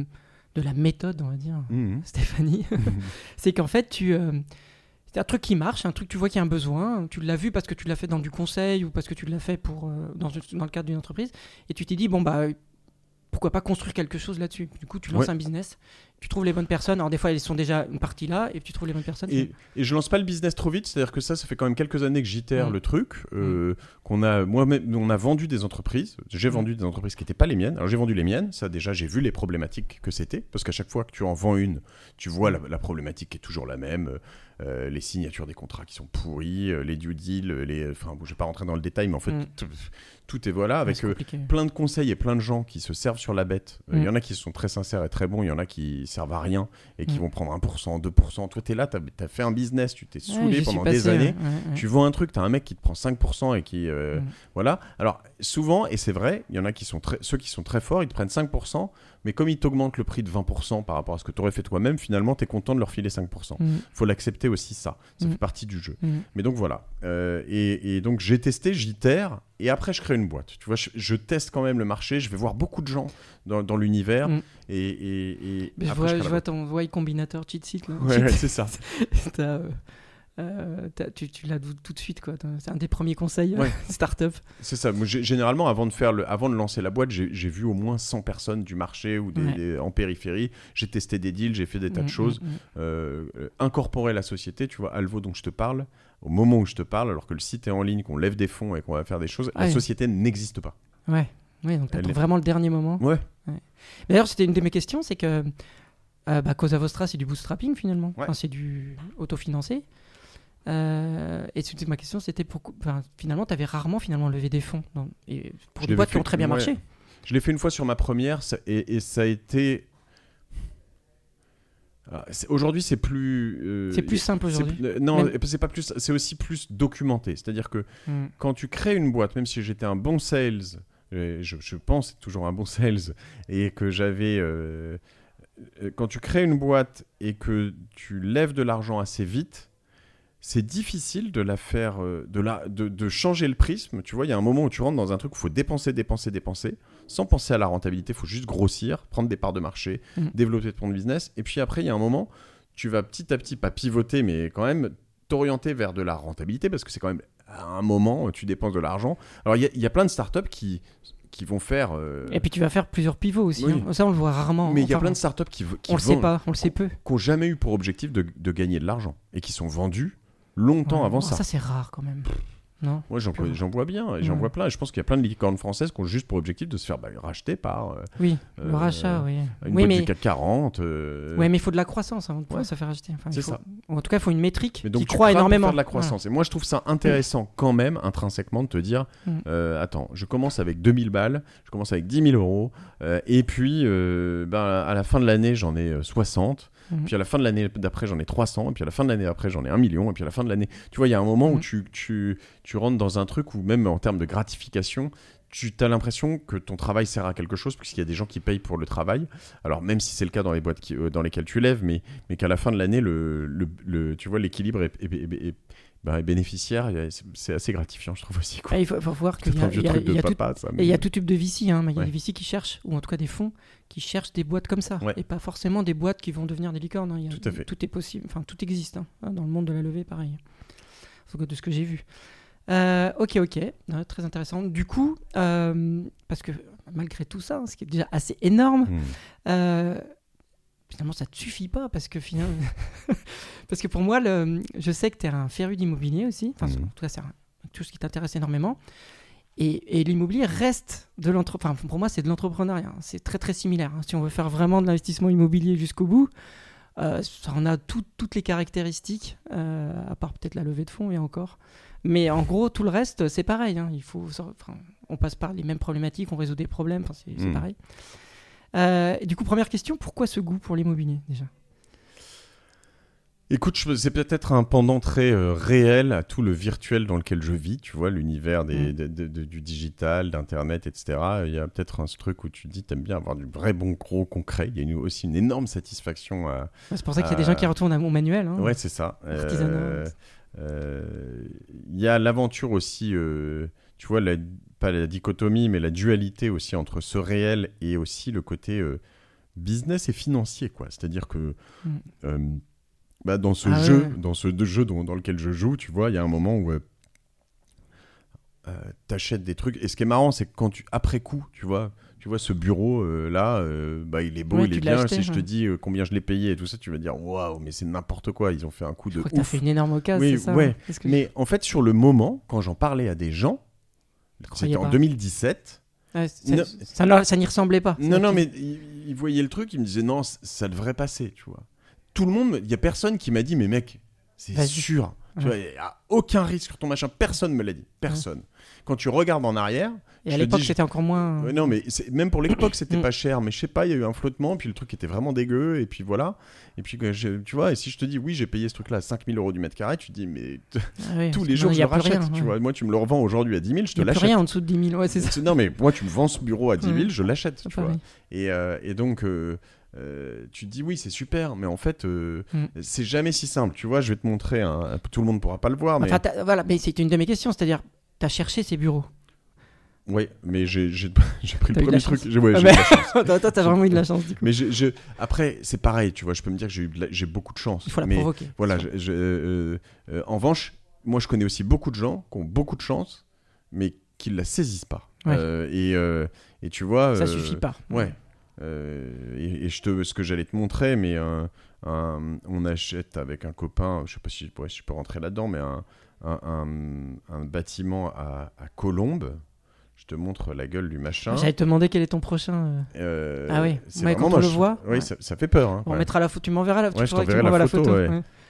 de la méthode, on va dire, mhm. Stéphanie. *laughs* *laughs* c'est qu'en fait, tu. euh, c'est un truc qui marche, un truc tu vois qu'il y a un besoin, tu l'as vu parce que tu l'as fait dans du conseil ou parce que tu l'as fait pour, euh, dans, dans le cadre d'une entreprise, et tu t'es dit, bon, bah, pourquoi pas construire quelque chose là-dessus Du coup, tu lances Ouais. un business, tu trouves les bonnes personnes, alors des fois elles sont déjà une partie là, et tu trouves les bonnes personnes. Et, et je lance pas le business trop vite, c'est-à-dire que ça, ça fait quand même quelques années que j'itère Mm. le truc, euh, qu'on a, moi-même, on a vendu des entreprises. J'ai Mm. vendu des entreprises qui n'étaient pas les miennes. Alors j'ai vendu les miennes, ça déjà, j'ai vu les problématiques que c'était, parce qu'à chaque fois que tu en vends une, tu vois la, la problématique qui est toujours la même. Euh, les signatures des contrats qui sont pourris, euh, les due deals, les, enfin, bon, je vais pas rentrer dans le détail, mais en fait, Mm. tout, est voilà, avec euh, plein de conseils et plein de gens qui se servent sur la bête. Euh, Il Mm. y en a qui sont très sincères et très bons, il y en a qui servent à rien et qui Mm. vont prendre 1%, 2%. Toi, tu es là, tu as, fait un business, tu t'es saoulé pendant des années. ouais, ouais, ouais. Tu vends un truc, tu as un mec qui te prend 5% et qui. euh, Mm. Voilà. Alors, souvent, et c'est vrai, il y en a qui sont très, ceux qui sont très forts, ils te prennent 5%, mais comme ils t'augmentent le prix de 20% par rapport à ce que tu aurais fait toi-même, finalement, tu es content de leur filer 5%. Mm. faut l'accepter aussi, ça. Ça Mm. fait partie du jeu. Mm. Mais donc voilà. Euh, et, et donc j'ai testé, j'itère, et après je crée une boîte. Tu vois, je, je teste quand même le marché, je vais voir beaucoup de gens dans, dans l'univers. Et, et, et Mais je après, vois, je vois ton Y Combinator cheat sheet là. Ouais, ouais, c'est ça. *laughs* Euh, euh, tu, tu l'as tout de suite quoi. C'est un des premiers conseils euh, Ouais. *laughs* startup. C'est ça. Moi, généralement, avant de, faire le, avant de lancer la boîte, j'ai vu au moins 100 personnes du marché ou des, Ouais. des- en périphérie. J'ai testé des deals, j'ai fait des tas Mm, de choses. mm, mm. Euh, euh, incorporer la société, tu vois, Alvo dont je te parle, au moment où je te parle, alors que le site est en ligne, qu'on lève des fonds et qu'on va faire des choses, la société n'existe pas. Ouais. Ouais, donc t'attends est- vraiment le dernier moment. Ouais. D'ailleurs, c'était une de mes questions, c'est que euh, bah, Cosa Vostra, c'est du bootstrapping finalement. Enfin, c'est du autofinancé. Euh, et c'était ma question, c'était pourquoi. Enfin, finalement, t'avais rarement finalement levé des fonds dans- et pour Je des boîtes qui ont très bien ouais. marché. Je l'ai fait une fois sur ma première ça- et, et ça a été. Ah, Aujourd'hui, c'est plus. euh, C'est plus simple aujourd'hui. euh, non, Même- c'est pas plus. C'est aussi plus documenté. C'est-à-dire que Mm. quand tu crées une boîte, même si j'étais un bon sales, je, je pense toujours un bon *laughs* sales et que j'avais. euh, euh, quand tu crées une boîte et que tu lèves de l'argent assez vite, c'est difficile de la faire, euh, de, la, de, de changer le prisme. Tu vois, il y a un moment où tu rentres dans un truc où il faut dépenser, dépenser, dépenser, sans penser à la rentabilité. Il faut juste grossir, prendre des parts de marché, Mhm. développer ton business. Et puis après, il y a un moment, tu vas petit à petit, pas pivoter, mais quand même t'orienter vers de la rentabilité parce que c'est quand même à un moment, tu dépenses de l'argent. Alors, il y, y a plein de startups qui, qui vont faire. euh, Et puis tu vas faire plusieurs pivots aussi. Oui. hein. Ça, on le voit rarement. mais il y a plein de startups qui, qui On le sait pas, on le sait peu. qui n'ont jamais eu pour objectif de, de gagner de l'argent et qui sont vendus longtemps Ouais. avant Oh, ça. Ça, c'est rare quand même. Non Moi, j'en vois bien, et j'en Ouais. vois plein. Et je pense qu'il y a plein de licornes françaises qui ont juste pour objectif de se faire bah, racheter par euh, Oui, Euh, le rachat, oui. une Oui, boîte mais... du CAC 40. euh, Ouais, mais il faut de la croissance avant de pouvoir Ouais. se faire acheter. Enfin, il C'est faut- ça. En tout cas, il faut une métrique Mais donc, qui croit pour énormément. faire de la croissance. Et moi, je trouve ça intéressant quand même, intrinsèquement, de te dire Mm. euh, attends, je commence avec 2000 balles, je commence avec 10 000 euros, euh, et puis euh, ben, à la fin de l'année, j'en ai euh, 60. Mhm. Puis à la fin de l'année d'après, j'en ai 300. Et puis à la fin de l'année après, j'en ai 1 million. Et puis à la fin de l'année. Tu vois, il y a un moment où Mhm. tu, tu, tu rentres dans un truc où, même en termes de gratification, tu as l'impression que ton travail sert à quelque chose, puisqu'il y a des gens qui payent pour le travail. Alors, même si c'est le cas dans les boîtes qui- euh, dans lesquelles tu lèves, mais, mais qu'à la fin de l'année, le, le, le- tu vois, l'équilibre est, est- est- est- bah, est bénéficiaire. et c'est- assez gratifiant, je trouve aussi. Quoi. Ah, il faut, faut voir qu'il y a, y a- y tout- ça. mais- y a tout type de VC. Hein. Il y a Ouais. des VC qui cherchent, ou en tout cas des fonds, qui cherchent des boîtes comme ça. Ouais. Et pas forcément des boîtes qui vont devenir des licornes. hein. Il y a- Tout à fait. Tout est possible. Enfin, tout existe. hein. Dans le monde de la levée, pareil. De ce que j'ai vu. Euh, ok, ok. Ouais, très intéressant. Du coup, euh, parce que malgré tout ça, hein, ce qui est déjà assez énorme, Mm. Euh, finalement, ça ne te suffit pas parce que finalement, *laughs* parce que pour moi, le, je sais que tu es un féru d'immobilier aussi. Enfin, Mhm. en tout cas, c'est tout ce qui t'intéresse énormément. Et, et l'immobilier reste de l'entrepreneur. Enfin, pour moi, c'est de l'entrepreneuriat. C'est très très similaire. hein. Si on veut faire vraiment de l'investissement immobilier jusqu'au bout, euh, ça en a tout- toutes les caractéristiques, euh, à part peut-être la levée de fonds et encore. Mais en gros, tout le reste, c'est pareil. hein. Il faut, enfin, on passe par les mêmes problématiques, on résout des problèmes. Enfin, c'est Mhm. pareil. Euh, et du coup, première question, pourquoi ce goût pour l'immobilier déjà? Écoute, c'est peut-être un pendant très euh, réel à tout le virtuel dans lequel je vis, tu vois, l'univers des, de- de- de- du digital, d'Internet, etc. Il y a peut-être un truc où tu te dis, t'aimes bien avoir du vrai bon gros concret. Il y a une- aussi une énorme satisfaction à... C'est pour ça qu'il y a des gens qui retournent à mon manuel. hein. Ouais, c'est ça. Euh, euh, Il y a l'aventure aussi, tu vois, la- pas la dichotomie, mais la dualité aussi entre ce réel et aussi le côté euh, business et financier, quoi. C'est-à-dire que Mm. euh, bah, dans ce Ah jeu, ouais. dans ce de- jeu dont- dans lequel je joue, tu vois, il y a un moment où euh, t'achètes des trucs. Et ce qui est marrant, c'est que quand tu, après coup, tu vois, tu vois ce bureau euh, là, euh, bah, il est beau, il est bien. acheté, si je te dis euh, combien je l'ai payé et tout ça, tu vas dire waouh, mais c'est n'importe quoi. Ils ont fait un coup Je de crois que tu as ouf. fait une énorme occasion, Oui, ouais. hein que- Mais en fait, sur le moment, quand j'en parlais à des gens, c'était en pas. 2017. Ouais, c'est- Non. ça, ça n'y ressemblait pas. Non, non, mais ils, ils voyaient le truc, ils me disaient non, ça devrait passer, tu vois. Tout le monde, il y a personne qui m'a dit, mais mec, c'est sûr. Tu Ouais. vois, il y a aucun risque sur ton machin. Personne me l'a dit. Personne. Quand tu regardes en arrière, Et à l'époque, c'était encore moins. Ouais, non, mais c'est- même pour l'époque, c'était Mm. pas cher. Mais je sais pas, il y a eu un flottement, puis le truc était vraiment dégueu, et puis voilà. Et puis, tu vois, et si je te dis, oui, j'ai payé ce truc-là à 5000 euros du mètre carré, tu te dis, mais Ah tous les jours, non, je le rachète. rien, tu ouais. vois. Moi, tu me le revends aujourd'hui à 10 000, je te l'achète. rien en dessous de 10 000. Ouais, c'est ça. C'est- Non, mais moi, tu me vends ce bureau à 10 000, Mm. je l'achète. C'est tu vois. Et, euh, et donc, euh, euh, tu te dis, oui, c'est super, mais en fait, euh, Mm. c'est jamais si simple. Tu vois, je vais te montrer, tout le monde pourra pas le voir, mais. Enfin, voilà, mais c'était une de mes questions, c'est-à-dire, tu as cherché ces bureaux. Oui, mais *laughs* j'ai pris le T'as premier truc. ouais, Ah, eu la chance. *laughs* Toi, t'as vraiment eu de la chance, du coup. Mais je, je- après, c'est pareil, tu vois, je peux me dire que j'ai la- j'ai beaucoup de chance. Il faut la mais provoquer. voilà, je- euh, euh, en revanche, moi je connais aussi beaucoup de gens qui ont beaucoup de chance, mais qui ne la saisissent pas. Ouais. Euh, et, et tu vois. Ça suffit pas. Ouais. Et, et je te, ce que j'allais te montrer, mais un- on achète avec un copain, je sais pas si, ouais, si je peux rentrer là-dedans, mais un, un, un- un bâtiment à, à Colombes. Je te montre la gueule du machin. J'allais te demander quel est ton prochain. euh, Euh, Ah oui. c'est Ouais, quand on le voit, Oui, ouais. ça, ça fait peur. hein, On ouais. mettra la photo. Tu m'enverras la, tu je que tu la photo.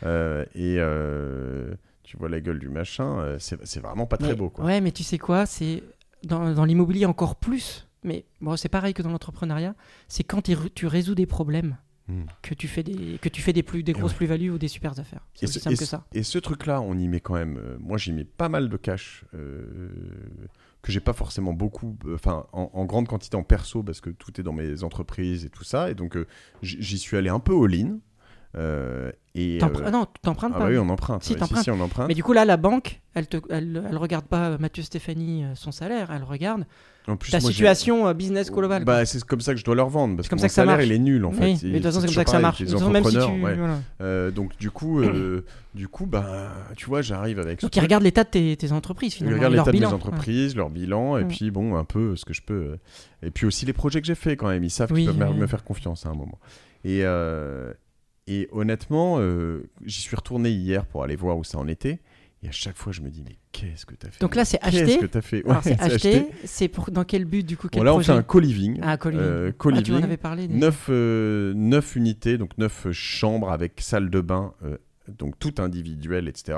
Euh, et euh, tu vois la gueule du machin, c'est vraiment pas très Mais- beau. Quoi. Ouais, mais tu sais quoi C'est dans, dans l'immobilier encore plus. Mais bon, c'est pareil que dans l'entrepreneuriat. C'est quand tu résous des problèmes Hmm. que tu fais des que tu fais des plus des grosses ouais. plus-values ou des super affaires. C'est aussi ce, simple que ça. et ce truc-là, on y met quand même. euh, moi, j'y mets pas mal de cash euh, que j'ai pas forcément beaucoup, euh, enfin en, en grande quantité en perso parce que tout est dans mes entreprises et tout ça. Et donc j'y suis allé un peu all-in. Euh, et euh, Ah non, t'empruntes ah pas. bah oui, on emprunte. Si, ouais, t'empruntes. si, on emprunte. Mais du coup, là, la banque, elle te, elle, elle regarde pas euh, Mathieu Stéphanie son salaire, elle regarde En plus, ta moi, situation business global. quoi. Bah, c'est comme ça que je dois leur vendre parce comme que ça mon que ça salaire marche. il est nul en fait. Oui, Et mais de toute façon, c'est comme ça que ça marche. les même si tu. ouais. voilà. Euh, donc du coup, euh, du coup, bah, tu vois, j'arrive avec. Donc, ils regardent l'état de tes, tes entreprises finalement. regarde et leur l'état de mes entreprises, leur bilan, et puis bon, un peu ce que je peux. Et puis aussi les projets que j'ai fait quand même. Ils savent qu'ils peuvent me- faire confiance à un moment. Et, euh, et honnêtement, euh, j'y suis retourné hier pour aller voir où ça en était. Et à chaque fois, je me dis, mais qu'est-ce que t'as fait Donc là, c'est Qu'est-ce acheté. que t'as fait Ouais, c'est acheté. C'est pour dans quel but du coup quel Bon, là, on fait un co-living. Ah, co-living. Euh, Ah, tu co-living. avais parlé. déjà. 9, unités, donc 9 chambres avec salle de bain, euh, donc tout individuel, etc.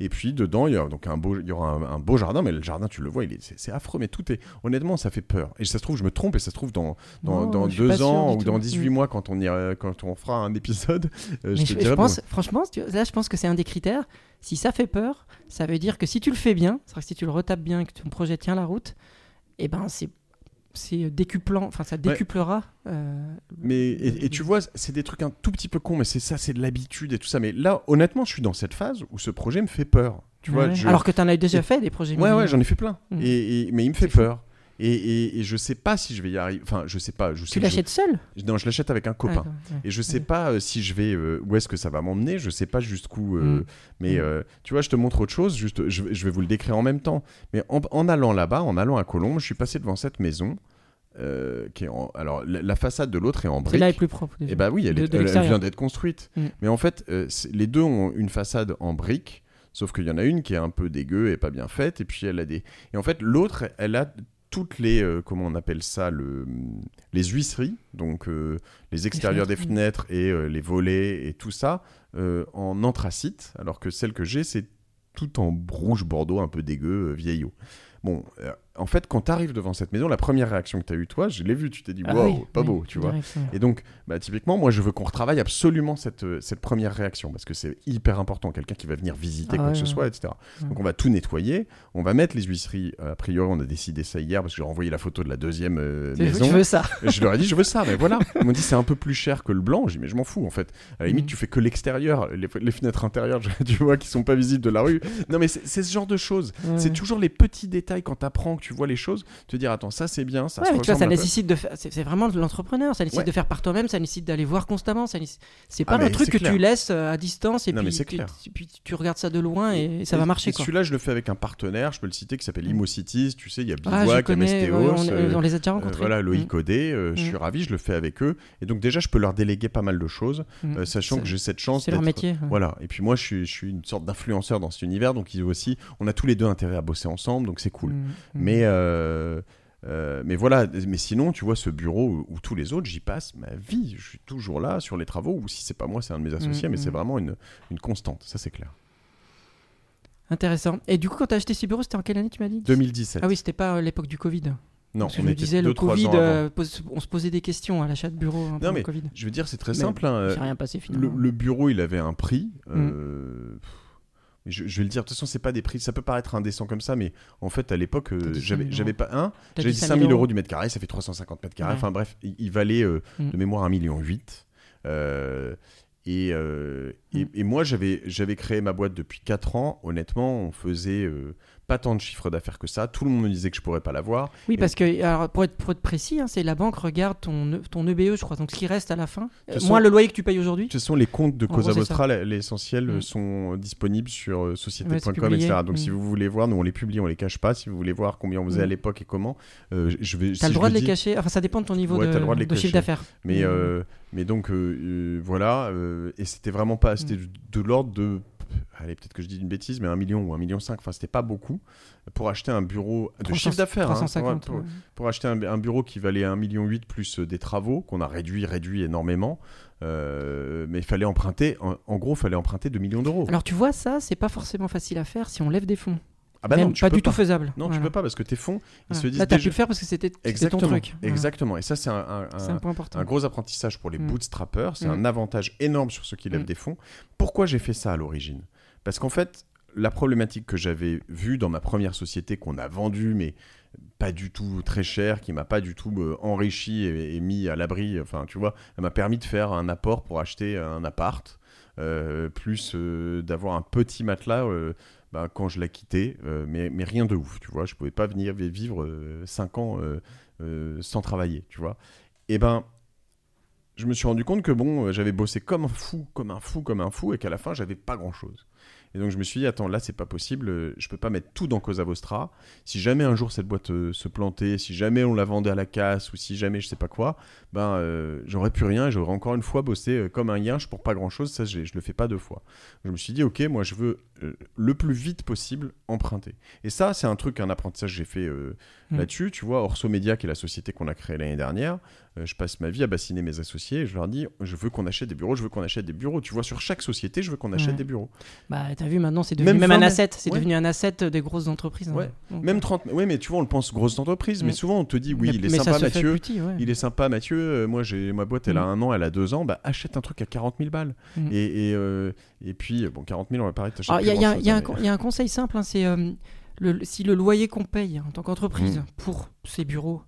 Et puis dedans, il y, a, donc un beau, il y aura un, un beau jardin, mais le jardin, tu le vois, il est, c'est, c'est affreux, mais tout est. Honnêtement, ça fait peur. Et ça se trouve, je me trompe, et ça se trouve, dans, dans, Non, deux ans ou dans 18 Mm. mois, quand on, ira, quand on fera un épisode, euh, je te je, je dirai. pense, franchement, tu- là, je pense que c'est un des critères. Si ça fait peur, ça veut dire que si tu le fais bien, c'est-à-dire que si tu le retapes bien et que ton projet tient la route, et ben c'est c'est décuplant, enfin ça décuplera. euh, Mais et, et tu vois, c'est des trucs un tout petit peu cons, mais c'est ça, c'est de l'habitude et tout ça. Mais là, honnêtement, je suis dans cette phase où ce projet me fait peur. Tu vois, ouais. je- Alors que tu en as déjà et- fait des projets. Ouais, ouais, j'en ai fait plein. Mm. Et, et- mais il me fait fou. Et, et, et je sais pas si je vais y arriver. Enfin, je sais pas. Je sais Tu que je- l'achètes seul? Non, je l'achète avec un copain. Ah, ouais. Et je sais pas euh, si je vais euh, où est-ce que ça va m'emmener. Je sais pas jusqu'où. euh, Mm. Mais Mm. tu vois, je te montre autre chose. Juste, je, je vais vous le décrire en même temps. Mais en, en allant là-bas, en allant à Colombes, je suis passé devant cette maison. euh, qui est en... Alors, la, la façade de l'autre est en briques. Celle-là est plus propre. déjà. Et bah oui, elle, est- de vient d'être construite. Mm. Mais en fait, euh, les deux ont une façade en briques, sauf qu'il y en a une qui est un peu dégueu et pas bien faite, et puis elle a des. Et en fait, l'autre, elle a toutes les. euh, comment on appelle ça le, Les huisseries, donc euh, les extérieurs des fenêtres, et euh, les volets et tout ça, en anthracite, alors que celle que j'ai, c'est tout en rouge bordeaux, un peu dégueu, vieillot. Bon, euh, en fait, quand tu arrives devant cette maison, la première réaction que tu as eue, toi, je l'ai vu, tu t'es dit, Ah waouh, oui, pas oui, beau, tu vois. Et donc, bah, typiquement, moi, je veux qu'on retravaille absolument cette, euh, cette première réaction parce que c'est hyper important. Quelqu'un qui va venir visiter Ah quoi ouais, que ce ouais. soit, etc. Ouais. Donc, on va tout nettoyer. On va mettre les huisseries. euh, A priori, on a décidé ça hier parce que j'ai renvoyé la photo de la deuxième euh, maison. Tu veux ça je leur ai dit, je veux ça, mais voilà. *laughs* Ils m'ont dit, c'est un peu plus cher que le blanc. J'ai dit, mais je m'en fous, en fait. À la limite, Mhm. tu fais que l'extérieur, les, les fenêtres intérieures, *laughs* tu vois, qui sont pas visibles de la rue. Non, mais c'est ce genre de choses. C'est toujours les petits détails quand tu apprends, que tu vois les choses, te dire, attends, ça c'est bien, ça Ouais, se tu vois, ça peu. nécessite de faire. C'est vraiment de l'entrepreneur. Ça nécessite Ouais. de faire par toi-même. Ça nécessite d'aller voir constamment. Ça nécessite- C'est pas Ah, un mais truc que clair. tu laisses euh, à distance et Non, puis, tu, puis tu regardes ça de loin et, ça Et- va marcher. Celui-là, je le fais avec un partenaire, je peux le citer, qui s'appelle Mm. Imocities. Tu sais, il y a Ah, Bivouac, il y a connais. Mestéos, ouais, on, euh, on les a déjà euh, rencontrés. voilà, Loïc Mm. Audet, euh, je Mm. suis ravi, je le fais avec eux. Et donc, déjà, je peux leur déléguer pas mal de choses, Mm. euh, sachant que j'ai cette chance C'est leur métier. Voilà, et puis moi je suis, je suis une sorte d'influenceur dans cet univers, donc ils aussi, on a tous les deux intérêt à bosser ensemble, donc c'est cool. Mm, mm. Mais, euh, euh, mais voilà, mais sinon, tu vois, ce bureau où, où tous les autres, j'y passe ma vie. Je suis toujours là sur les travaux, ou si c'est pas moi, c'est un de mes associés, Mm, mais c'est vraiment une, une constante, ça c'est clair. Intéressant. Et du coup, quand tu as acheté ce bureau, c'était en quelle année tu m'as dit? 2017. Ah oui, c'était pas euh, l'époque du Covid. non, Parce que on je me disais, deux, le Covid, euh, pose- on se posait des questions à l'achat de bureau hein, pendant mais le Covid. Je veux dire, c'est très Mais simple. hein, rien passé le, finalement. le bureau, il avait un prix. Euh, je, je vais le dire, de toute façon, c'est pas des prix. Ça peut paraître indécent comme ça, mais en fait, à l'époque, euh, T'as dit 5 j'avais 000 j'avais pas un. J'avais dit dit 5 5000 euros du mètre carré, ça fait 350 mètres carrés. Ouais. Enfin bref, il, il valait euh, Mm. de mémoire 1,8 million. Euh, et, euh, et, Mm. et moi, j'avais j'avais créé ma boîte depuis 4 ans. Honnêtement, on faisait euh, pas tant de chiffre d'affaires que ça. Tout le monde me disait que je pourrais pas l'avoir. Oui, parce que alors, pour, être, pour être précis, hein, c'est la banque regarde ton, ton EBE, je crois, donc ce qui reste à la fin. Euh, moins le loyer que tu payes aujourd'hui. Toute façon, les comptes de Cosa Vostra, l'essentiel, euh, Mm. sont disponibles sur euh, société.com, etc. Donc, si Mm. vous voulez voir, nous on les publie, on les cache pas. Si vous voulez voir combien on faisait Mm. à l'époque et comment, euh, je vais. T'as si le droit de les cacher. Enfin, ça dépend de ton niveau Ouais, de, t'as le droit de de chiffre d'affaires. Mais, Mm. euh, mais donc, euh, euh, voilà. euh, et c'était vraiment pas. C'était Mm. de l'ordre de. Allez, peut-être que je dis une bêtise, mais un million ou un million cinq. Enfin, c'était pas beaucoup pour acheter un bureau de 300 chiffre d'affaires. hein, 350. pour, ouais. pour acheter un, un bureau qui valait un million huit plus euh, des travaux qu'on a réduit, réduit énormément. Euh, mais il fallait emprunter. En, en gros, il fallait emprunter 2 millions d'euros. Alors, tu vois, ça, c'est pas forcément facile à faire si on lève des fonds. Ah bah non, pas peux du pas. tout faisable. Non, Voilà. tu peux pas parce que tes fonds, ils Voilà. se disent Là, t'as déjà. pu le faire parce que c'était ton truc. Exactement. Et ça, c'est un, un- C'est un- un point important. un gros apprentissage pour les Mm. bootstrappers. C'est Mm. un avantage énorme sur ceux qui lèvent Mm. des fonds. Pourquoi j'ai fait ça à l'origine? Parce qu'en fait, la problématique que j'avais vue dans ma première société qu'on a vendue, mais pas du tout très cher, qui m'a pas du tout euh, enrichi et, et mis à l'abri. Enfin, tu vois, elle m'a permis de faire un apport pour acheter un appart, euh, plus euh, d'avoir un petit matelas euh, bah, quand je la quittais, euh, mais, mais rien de ouf, tu vois. Je pouvais pas venir vivre 5 ans euh, euh, sans travailler, tu vois. Et ben, je me suis rendu compte que bon, euh, j'avais bossé comme un fou, comme un fou, comme un fou, et qu'à la fin, j'avais pas grand chose. Et donc je me suis dit, attends, là, c'est pas possible, euh, je peux pas mettre tout dans Cosa Vostra. Si jamais un jour cette boîte euh, se plantait, si jamais on la vendait à la casse, ou si jamais je sais pas quoi, ben euh, j'aurais plus rien, et j'aurais encore une fois bossé euh, comme un yinche pour pas grand chose, ça je, je le fais pas deux fois. Je me suis dit, ok, moi je veux le plus vite possible emprunter. Et ça, c'est un truc, un apprentissage que j'ai fait euh, Mm. là-dessus. Tu vois, Orso Media, qui est la société qu'on a créée l'année dernière, je passe ma vie à bassiner mes associés et je leur dis, je veux qu'on achète des bureaux, je veux qu'on achète des bureaux. Tu vois, sur chaque société, je veux qu'on achète Ouais. des bureaux. Bah, t'as vu, maintenant, c'est devenu Même même, un asset. C'est Ouais. devenu un asset des grosses entreprises. hein. Ouais. Donc, Même euh, 30, oui, mais tu vois, on le pense grosse entreprise, mais Mm. souvent on te dit, oui, mais- il est sympa, Mathieu. Il est sympa, Mathieu. euh, moi, j'ai ma boîte, elle a Mm. un an, elle a deux ans. Bah, achète un truc à 40 000 balles. Mm. Et, et, euh, et puis, bon, 40 000, on va parler. Il y, y y y a un conseil simple, hein, c'est euh, le- si le loyer qu'on paye en tant qu'entreprise pour ces bureaux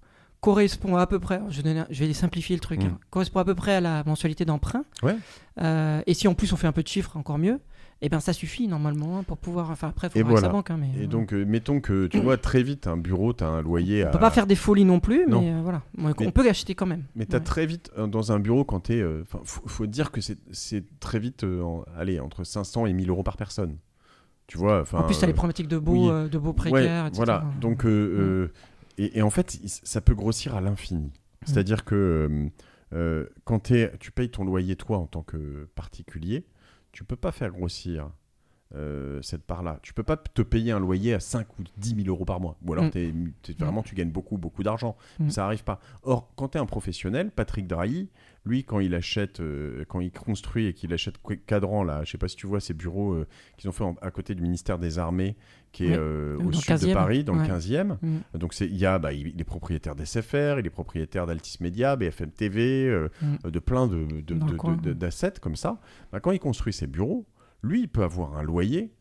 correspond à peu près, je, vais donner- je vais simplifier le truc, Mm. hein, correspond à peu près à la mensualité d'emprunt, Ouais. euh, et si en plus on fait un peu de chiffres, encore mieux, et ben ça suffit normalement hein, pour pouvoir, enfin après, il Et faut voir avec sa voilà. banque. hein, mais, Et euh, donc, euh, mettons que tu vois, très vite, un bureau, tu as un loyer on à. peut pas faire des folies non plus, Non. mais euh, voilà, on, Mais- on peut acheter quand même. Mais tu as Ouais. très vite, dans un bureau, quand tu es. Enfin, faut, faut dire que c'est- très vite, en- allez, entre 500 et 1000 euros par personne. Tu vois. En plus, t'as les euh, problématiques de beaux, oui. de beaux Ouais, précaires, etc. Voilà, donc, et, et en fait, ça peut grossir à l'infini. C'est-à-dire que euh, euh, quand tu payes ton loyer, toi, en tant que particulier, tu peux pas faire grossir euh, cette part-là. Tu peux pas te payer un loyer à 5 ou 10 000 euros par mois. Ou alors, Mm. t'es- vraiment, tu gagnes beaucoup, beaucoup d'argent. Mm. Ça arrive pas. Or, quand tu es un professionnel, Patrick Drahi, lui, quand il achète, euh, quand il construit et qu'il achète Cadran, là, je sais pas si tu vois ces bureaux euh, qu'ils ont fait en- à côté du ministère des Armées, qui est euh, au sud de 15e. Paris, dans Ouais. le 15e. Mm. Donc il y a, bah, il est propriétaire d'SFR, il est propriétaire d'Altis Media, BFM TV, Mm. de plein de, de- d'assets comme ça. Bah, quand il construit ses bureaux, lui, il peut avoir un loyer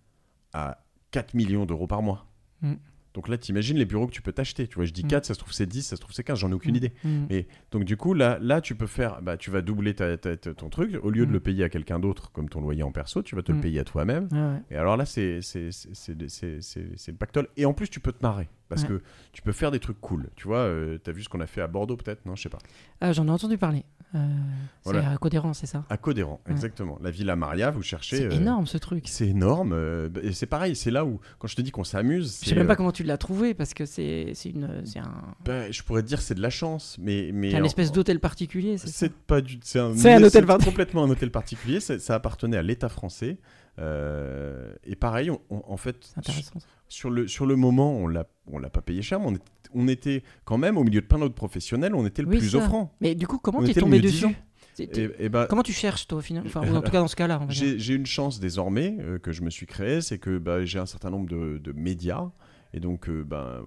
à 4 millions d'euros par mois. Mm. Donc là, t'imagines les bureaux que tu peux t'acheter. Tu vois, je dis Mm. 4, ça se trouve c'est 10, ça se trouve c'est 15, j'en ai aucune Mm. idée. Mm. Et donc du coup, là, là tu peux faire, bah, tu vas doubler ta- ta- ta- ton truc. Au lieu de Mm. le payer à quelqu'un d'autre, comme ton loyer en perso, tu vas te le Mm. payer à toi-même. Ouais. Et alors là, c'est c'est- c'est- c'est- c'est- c'est- c'est le pactole. Et en plus, tu peux te marrer. Parce Ouais. que tu peux faire des trucs cool. Tu vois, euh, t'as vu ce qu'on a fait à Bordeaux, peut-être? Non, je sais pas. Ah, J'en ai entendu parler. Euh, Voilà. C'est à Codérant, c'est ça? À Codéran, Ouais. exactement. La Villa Maria, vous cherchez. C'est euh, énorme ce truc. C'est énorme. euh, et c'est pareil, c'est là où, quand je te dis qu'on s'amuse. Je sais même pas comment tu l'as trouvé parce que c'est une un, ben, je pourrais te dire c'est de la chance, mais. mais c'est un espèce d'hôtel particulier. C'est ça? C'est pas du. C'est un, un hôtel *laughs* complètement un hôtel particulier. Ça, appartenait à l'État français. Euh, et pareil, on- on- en fait, C'est intéressant. ça. Sur le, sur le moment, on l'a, on l'a pas payé cher, mais on, est- on était quand même au milieu de plein d'autres professionnels, on était le Oui, plus ça. offrant. Mais du coup, comment t'es tombé dessus 10 ans. T'es- t'es- Et, et bah, Comment tu cherches toi au final? Enfin, en tout cas dans ce cas-là. j'ai, une chance désormais euh, que je me suis créé, c'est que bah, j'ai un certain nombre de, de médias. Et donc, euh, ben,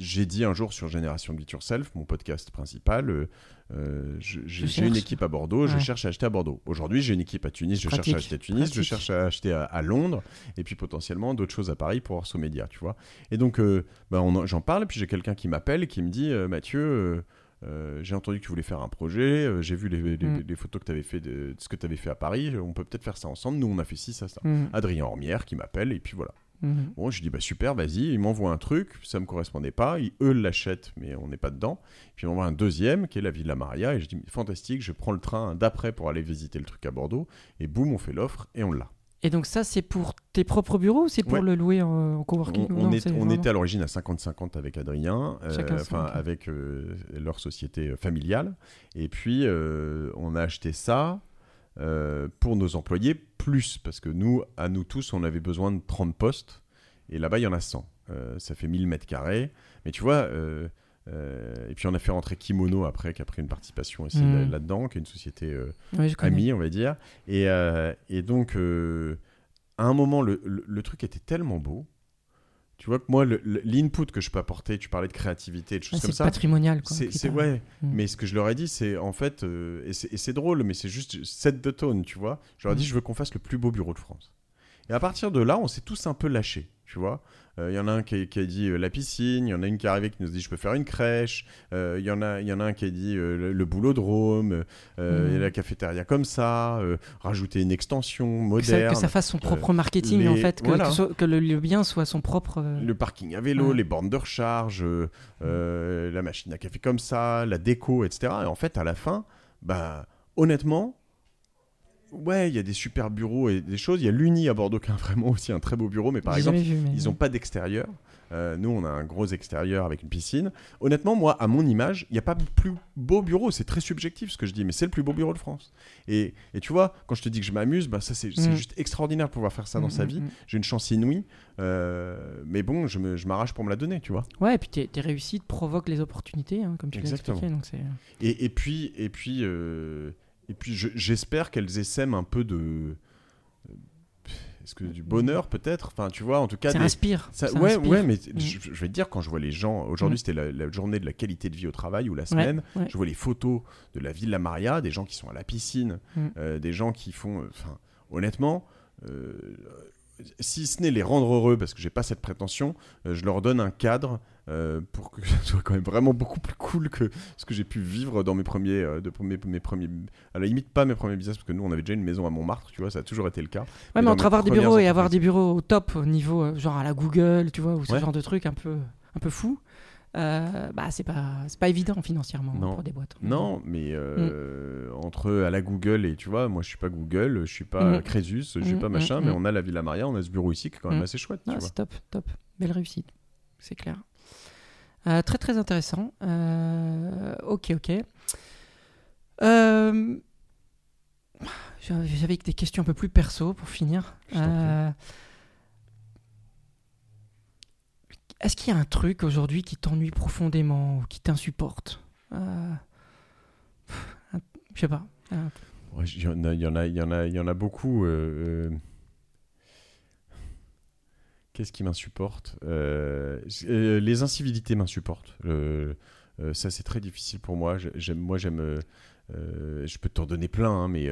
j'ai dit un jour sur Génération Be It Yourself, mon podcast principal, euh, euh, j'ai, une équipe à Bordeaux, je cherche à acheter à Bordeaux. Aujourd'hui, j'ai une équipe à Tunis, je Pratique, cherche à acheter à Tunis, je cherche à acheter à, à Londres, et puis potentiellement d'autres choses à Paris pour Orso Média, tu vois. Et donc, euh, en- j'en parle, et puis j'ai quelqu'un qui m'appelle et qui me dit euh, Mathieu, euh, j'ai entendu que tu voulais faire un projet, euh, j'ai vu les, les- Mm. les photos que tu avais fait de, de ce que tu avais fait à Paris, on peut peut-être faire ça ensemble. Nous, on a fait ci, ça, ça. Mhm, Adrien Ormière qui m'appelle, et puis voilà. Mhm. Bon, je dis bah super, vas-y, il m'envoie un truc, ça me correspondait pas, ils, eux l'achètent, mais on n'est pas dedans. Puis il m'envoie un deuxième qui est la Villa Maria, et je dis fantastique, je prends le train d'après pour aller visiter le truc à Bordeaux, et boum, on fait l'offre et on l'a. Et donc ça, c'est pour tes propres bureaux ou c'est pour Ouais. le louer en, en On, coworking on non, est- on vraiment- était à l'origine à 50-50 avec Adrien, euh, enfin avec euh, leur société familiale, et puis euh, on a acheté ça. Euh, pour nos employés, plus, parce que nous, à nous tous, on avait besoin de 30 postes, et là-bas, il y en a 100. Euh, ça fait 1000 mètres carrés. Mais tu vois, euh, et puis on a fait rentrer Kimono après, qui a pris une participation aussi là- là-dedans, qui est une société Oui, amie, on va dire. Et, et donc, à un moment, le, le- le truc était tellement beau. Tu vois que moi, l'input que je peux apporter, tu parlais de créativité et de choses comme c'est ça. patrimonial. quoi, C'est c'est- ouais, Mm. mais ce que je leur ai dit, c'est en fait, euh, et c'est c'est drôle, mais c'est juste set de tone, tu vois. Je leur ai dit, Mhm. je veux qu'on fasse le plus beau bureau de France. Et à partir de là, on s'est tous un peu lâchés, tu vois. Il y en a un qui, a dit la piscine, il y en a une qui est arrivée qui nous dit je peux faire une crèche, il y, en a, y en a un qui a dit le, boulot de Rome, mmh. la cafétéria comme ça, rajouter une extension moderne. Que ça, fasse son propre marketing en fait, que, que, le, bien soit son propre. Le parking à vélo, les bornes de recharge, la machine à café comme ça, la déco, etc. Et en fait, à la fin, bah, honnêtement, Ouais, il y a des super bureaux et des choses. Il y a l'Uni à Bordeaux qui a vraiment aussi un très beau bureau, mais par exemple, ils n'ont pas d'extérieur. Euh, nous, on a un gros extérieur avec une piscine. Honnêtement, moi, à mon image, il n'y a pas plus beau bureau. C'est très subjectif ce que je dis, mais c'est le plus beau bureau de France. Et, et, tu vois, quand je te dis que je m'amuse, bah, ça c'est mm. juste extraordinaire de pouvoir faire ça dans mm, sa mm, vie. J'ai une chance inouïe, euh, mais bon, je m'arrache pour me la donner, tu vois. Ouais, et puis tes, tes réussites provoquent les opportunités, hein, comme tu l'as expliqué. Donc et, et, puis, et puis euh, et puis j'espère qu'elles essaiment un peu de. Est-ce que du bonheur peut-être? Enfin, tu vois, en tout cas. Ça inspire. Ça, ouais, ouais, mais mm. je, vais te dire, quand je vois les gens. Aujourd'hui, mm. c'était la, journée de la qualité de vie au travail ou la semaine. Je vois les photos de la ville La Maria, des gens qui sont à la piscine, mm. euh, des gens qui font. Enfin, honnêtement. Euh, si ce n'est les rendre heureux, parce que j'ai pas cette prétention, euh, je leur donne un cadre euh, pour que *laughs* ça soit quand même vraiment beaucoup plus cool que ce que j'ai pu vivre dans mes premiers, euh, de, mes, mes, premiers, à la limite pas mes premiers business parce que nous on avait déjà une maison à Montmartre, tu vois, ça a toujours été le cas. Ouais, mais, entre avoir des bureaux et avoir des bureaux au top au niveau euh, genre à la Google, tu vois, ou ce genre de truc un peu, un peu fou. bah c'est pas c'est pas évident financièrement pour des boîtes. Non, mais mm. entre à la Google et tu vois, moi je suis pas Google, je suis pas mm. Crésus, je suis mm, pas machin, mais on a la Villa Maria, on a ce bureau ici qui est quand même assez chouette. Ah, c'est top, top, belle réussite, c'est clair. Euh, très très intéressant. Euh, ok, ok. Euh, j'avais des questions un peu plus perso pour finir. Est-ce qu'il y a un truc aujourd'hui qui t'ennuie profondément ou qui t'insupporte? Je sais pas. Il y, en a, y en a, il y en a, il y en a beaucoup. Qu'est-ce qui m'insupporte euh, euh, Les incivilités m'insupportent. Euh, ça, c'est très difficile pour moi. Moi, j'aime. je peux t'en donner plein, hein, mais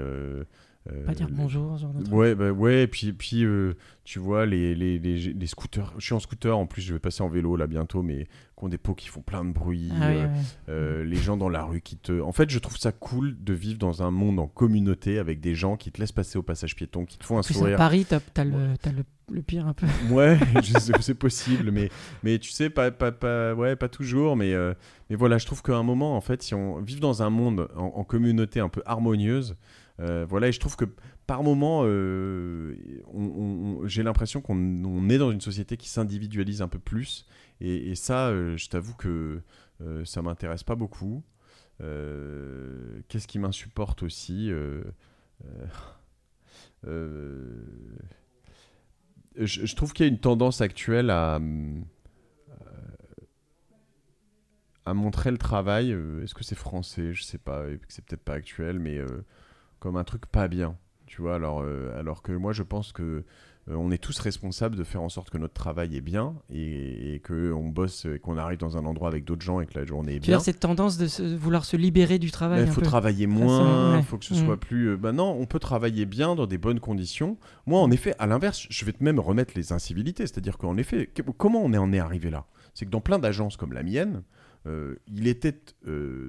pas dire bonjour, genre de Ouais, bah, ouais, et puis, puis tu vois, les, les, les, les, scooters. Je suis en scooter, en plus, je vais passer en vélo là bientôt, mais qui ont des pots qui font plein de bruit. Ah les gens dans la rue qui te. En fait, je trouve ça cool de vivre dans un monde en communauté avec des gens qui te laissent passer au passage piéton, qui te font un sourire. À Paris, t'as, as le, as le le pire un peu. *laughs* Ouais, c'est possible, mais, mais tu sais, pas, pas, pas, ouais, pas toujours. Mais, euh, mais voilà, je trouve qu'à un moment, en fait, si on vit dans un monde en, communauté un peu harmonieuse, euh, voilà, et je trouve que par moment, euh, j'ai l'impression qu'on est dans une société qui s'individualise un peu plus. Et, ça, je t'avoue que ça m'intéresse pas beaucoup. Qu'est-ce qui m'insupporte aussi je, trouve qu'il y a une tendance actuelle à, euh, à montrer le travail. Euh, est-ce que c'est français? Je sais pas. C'est peut-être pas actuel, mais euh, comme un truc pas bien. Tu vois, alors, alors que moi, je pense que euh, on est tous responsables de faire en sorte que notre travail est bien et, et qu'on bosse et qu'on arrive dans un endroit avec d'autres gens et que la journée est bien. cette tendance de vouloir se libérer du travail. Il faut travailler moins, il faut que ce soit mm. plus. Ben non, on peut travailler bien dans des bonnes conditions. Moi, en effet, à l'inverse, je vais même remettre les incivilités. C'est-à-dire qu'en effet, comment on en est arrivé là? C'est que dans plein d'agences comme la mienne, euh, il était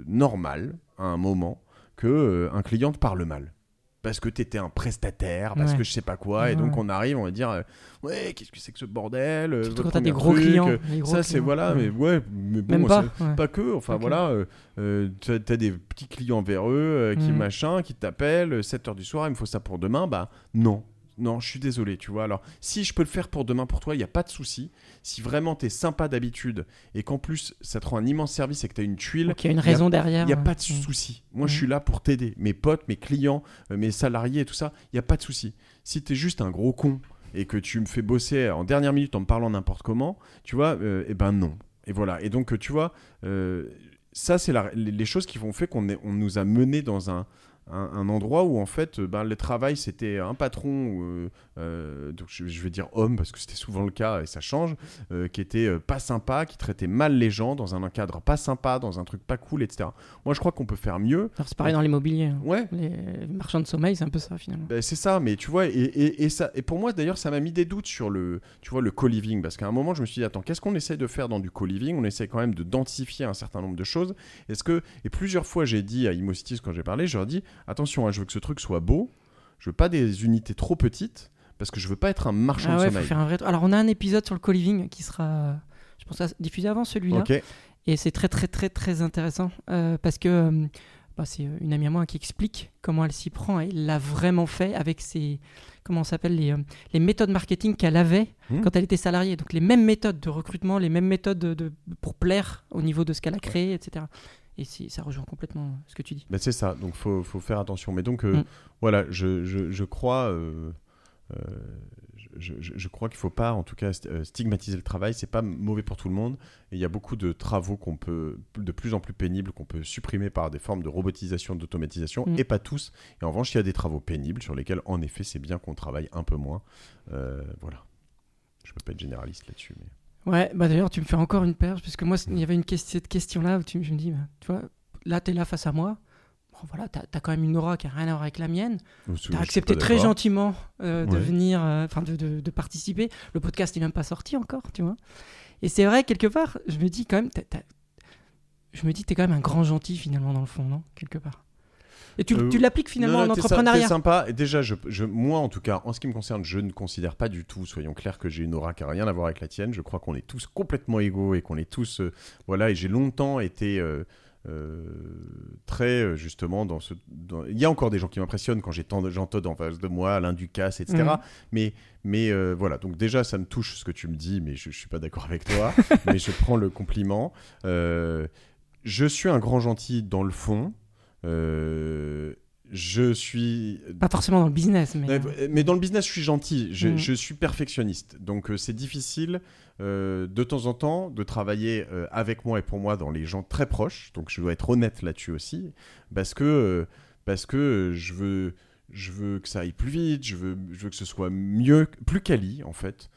normal à un moment que un client te parle mal. Parce que tu étais un prestataire, parce que je sais pas quoi, et donc on arrive, on va dire, euh, ouais, qu'est-ce que c'est que ce bordel euh, Surtout quand t'as des gros clients. ça, c'est voilà, mais ouais, mais bon, pas, pas, que, enfin voilà, euh, tu as, des petits clients véreux qui mm. machin, qui t'appellent, 7h du soir, il me faut ça pour demain, bah non, non, je suis désolé, tu vois. Alors, si je peux le faire pour demain pour toi, il n'y a pas de souci. Si vraiment tu es sympa d'habitude et qu'en plus ça te rend un immense service et que tu as une tuile. il y a une raison derrière. Il n'y a pas de souci. Moi, je mm. suis là pour t'aider. Mes potes, mes clients, euh, mes salariés et tout ça, il n'y a pas de souci. Si tu es juste un gros con et que tu me fais bosser en dernière minute en me parlant n'importe comment, tu vois, euh, eh ben non. Et voilà. Et donc, tu vois, euh, ça, c'est les choses qui font fait qu'on on nous a menés dans un, un, endroit où en fait, ben, le travail c'était un patron, euh, donc je, je vais dire homme parce que c'était souvent le cas et ça change, euh, qui était euh, pas sympa, qui traitait mal les gens dans un cadre pas sympa, dans un truc pas cool, etc. Moi, je crois qu'on peut faire mieux. Alors, c'est pareil dans l'immobilier. hein. Ouais, Les marchands de sommeil, c'est un peu ça finalement. Ben, c'est ça, mais tu vois, et, et, et ça, et pour moi d'ailleurs, ça m'a mis des doutes sur le, tu vois, le co-living, parce qu'à un moment, je me suis dit, attends, qu'est-ce qu'on essaie de faire dans du co-living? On essaie quand même de densifier un certain nombre de choses. Est-ce que, et plusieurs fois, j'ai dit à Imocities quand j'ai parlé, je leur dis, attention, hein, je veux que ce truc soit beau, je veux pas des unités trop petites, parce que je veux pas être un marchand Ah de faut sommeil. faire un vrai. Alors, on a un épisode sur le co-living qui sera, je pense, diffusé avant celui-là. Et c'est très très très très intéressant euh, parce que euh, bah, c'est euh, une amie à moi qui explique comment elle s'y prend elle l'a vraiment fait avec ses comment s'appelle les, euh, les méthodes marketing qu'elle avait Hmm. quand elle était salariée. Donc les mêmes méthodes de recrutement, les mêmes méthodes de, de- pour plaire au niveau de ce qu'elle a créé, etc. Et ça rejoint complètement ce que tu dis. Ben, c'est ça, donc faut, faut faire attention. Mais donc, euh, Mm. voilà, je, je, je crois, euh, je, je- je crois qu'il faut pas, en tout cas, euh, stigmatiser le travail. C'est pas mauvais pour tout le monde. Et il y a beaucoup de travaux qu'on peut, de plus en plus pénibles, qu'on peut supprimer par des formes de robotisation, d'automatisation, Mm. et pas tous. Et en revanche, il y a des travaux pénibles sur lesquels, en effet, c'est bien qu'on travaille un peu moins. Euh, voilà. Je peux pas être généraliste là-dessus, mais. Ouais, bah d'ailleurs tu me fais encore une perche parce que moi il y avait une cette question là où tu, je me dis, bah, tu vois, là tu es là face à moi. Bon, voilà, t'as as quand même une aura qui a rien à voir avec la mienne. T'as accepté très gentiment euh, de Ouais. venir, euh, enfin de, de- de participer. Le podcast n'est même pas sorti encore, tu vois. Et c'est vrai, quelque part, je me dis quand même, t'as- je me dis, t'es quand même un grand gentil finalement dans le fond, non Quelque part. Et tu, Euh, tu l'appliques finalement Non, en non, sy- entrepreneuriat. T'es sympa. Et déjà, je, je- moi, en tout cas, en ce qui me concerne, je ne considère pas du tout, soyons clairs, que j'ai une aura qui n'a rien à voir avec la tienne. Je crois qu'on est tous complètement égaux et qu'on est tous. euh, voilà, et j'ai longtemps été. euh, euh, très euh, justement dans ce dans- il y a encore des gens qui m'impressionnent quand j'ai tant de gens Todd en face de moi Alain Ducasse etc Mhm. mais mais euh, voilà donc déjà ça me touche ce que tu me dis mais je, je suis pas d'accord avec toi *laughs* mais je prends le compliment Euh, je suis un grand gentil dans le fond Euh, je suis Pas forcément dans le business, mais. euh, dans le business, je suis gentil, je, Mm. je suis perfectionniste. Donc euh, c'est difficile euh, de temps en temps de travailler euh, avec moi et pour moi dans les gens très proches. Donc je dois être honnête là-dessus aussi. Parce que, euh, parce que je, veux, je veux que ça aille plus vite, je veux, je veux que ce soit mieux, plus quali en fait.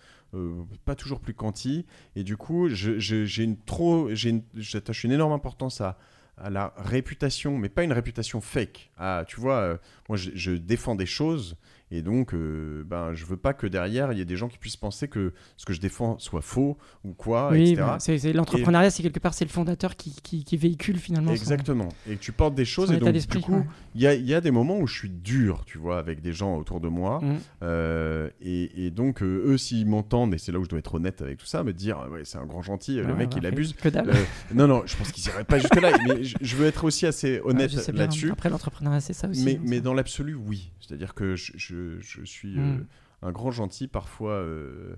Pas toujours plus quanti. Et du coup, j'ai une trop, j'attache une énorme importance à, à la réputation, mais pas une réputation fake. Ah, tu vois, moi je défends des choses et donc euh, ben je veux pas que derrière il y ait des gens qui puissent penser que ce que je défends soit faux ou quoi, oui, etc. bah, c'est c'est- l'entrepreneuriat, c'est quelque part, c'est le fondateur qui, qui, qui véhicule finalement. son- Exactement. Et que tu portes des choses son et donc du coup ouais. il y a, il y a des moments où je suis dur, tu vois, avec des gens autour de moi. Mm. Euh, et, et donc euh, eux s'ils m'entendent et c'est là où je dois être honnête avec tout ça, me dire ah ouais c'est un grand gentil, le Ouais, mec ouais, il ouais, abuse. Que dalle. Euh, non non, je pense qu'ils iraient pas jusque là, *laughs* mais je, je veux être aussi assez Ouais, honnête là-dessus. Après, l'entrepreneuriat, c'est ça aussi. Mais, hein, mais dans l'absolu, oui. C'est-à-dire que je, je, je suis euh, Mm. un grand gentil, parfois, euh,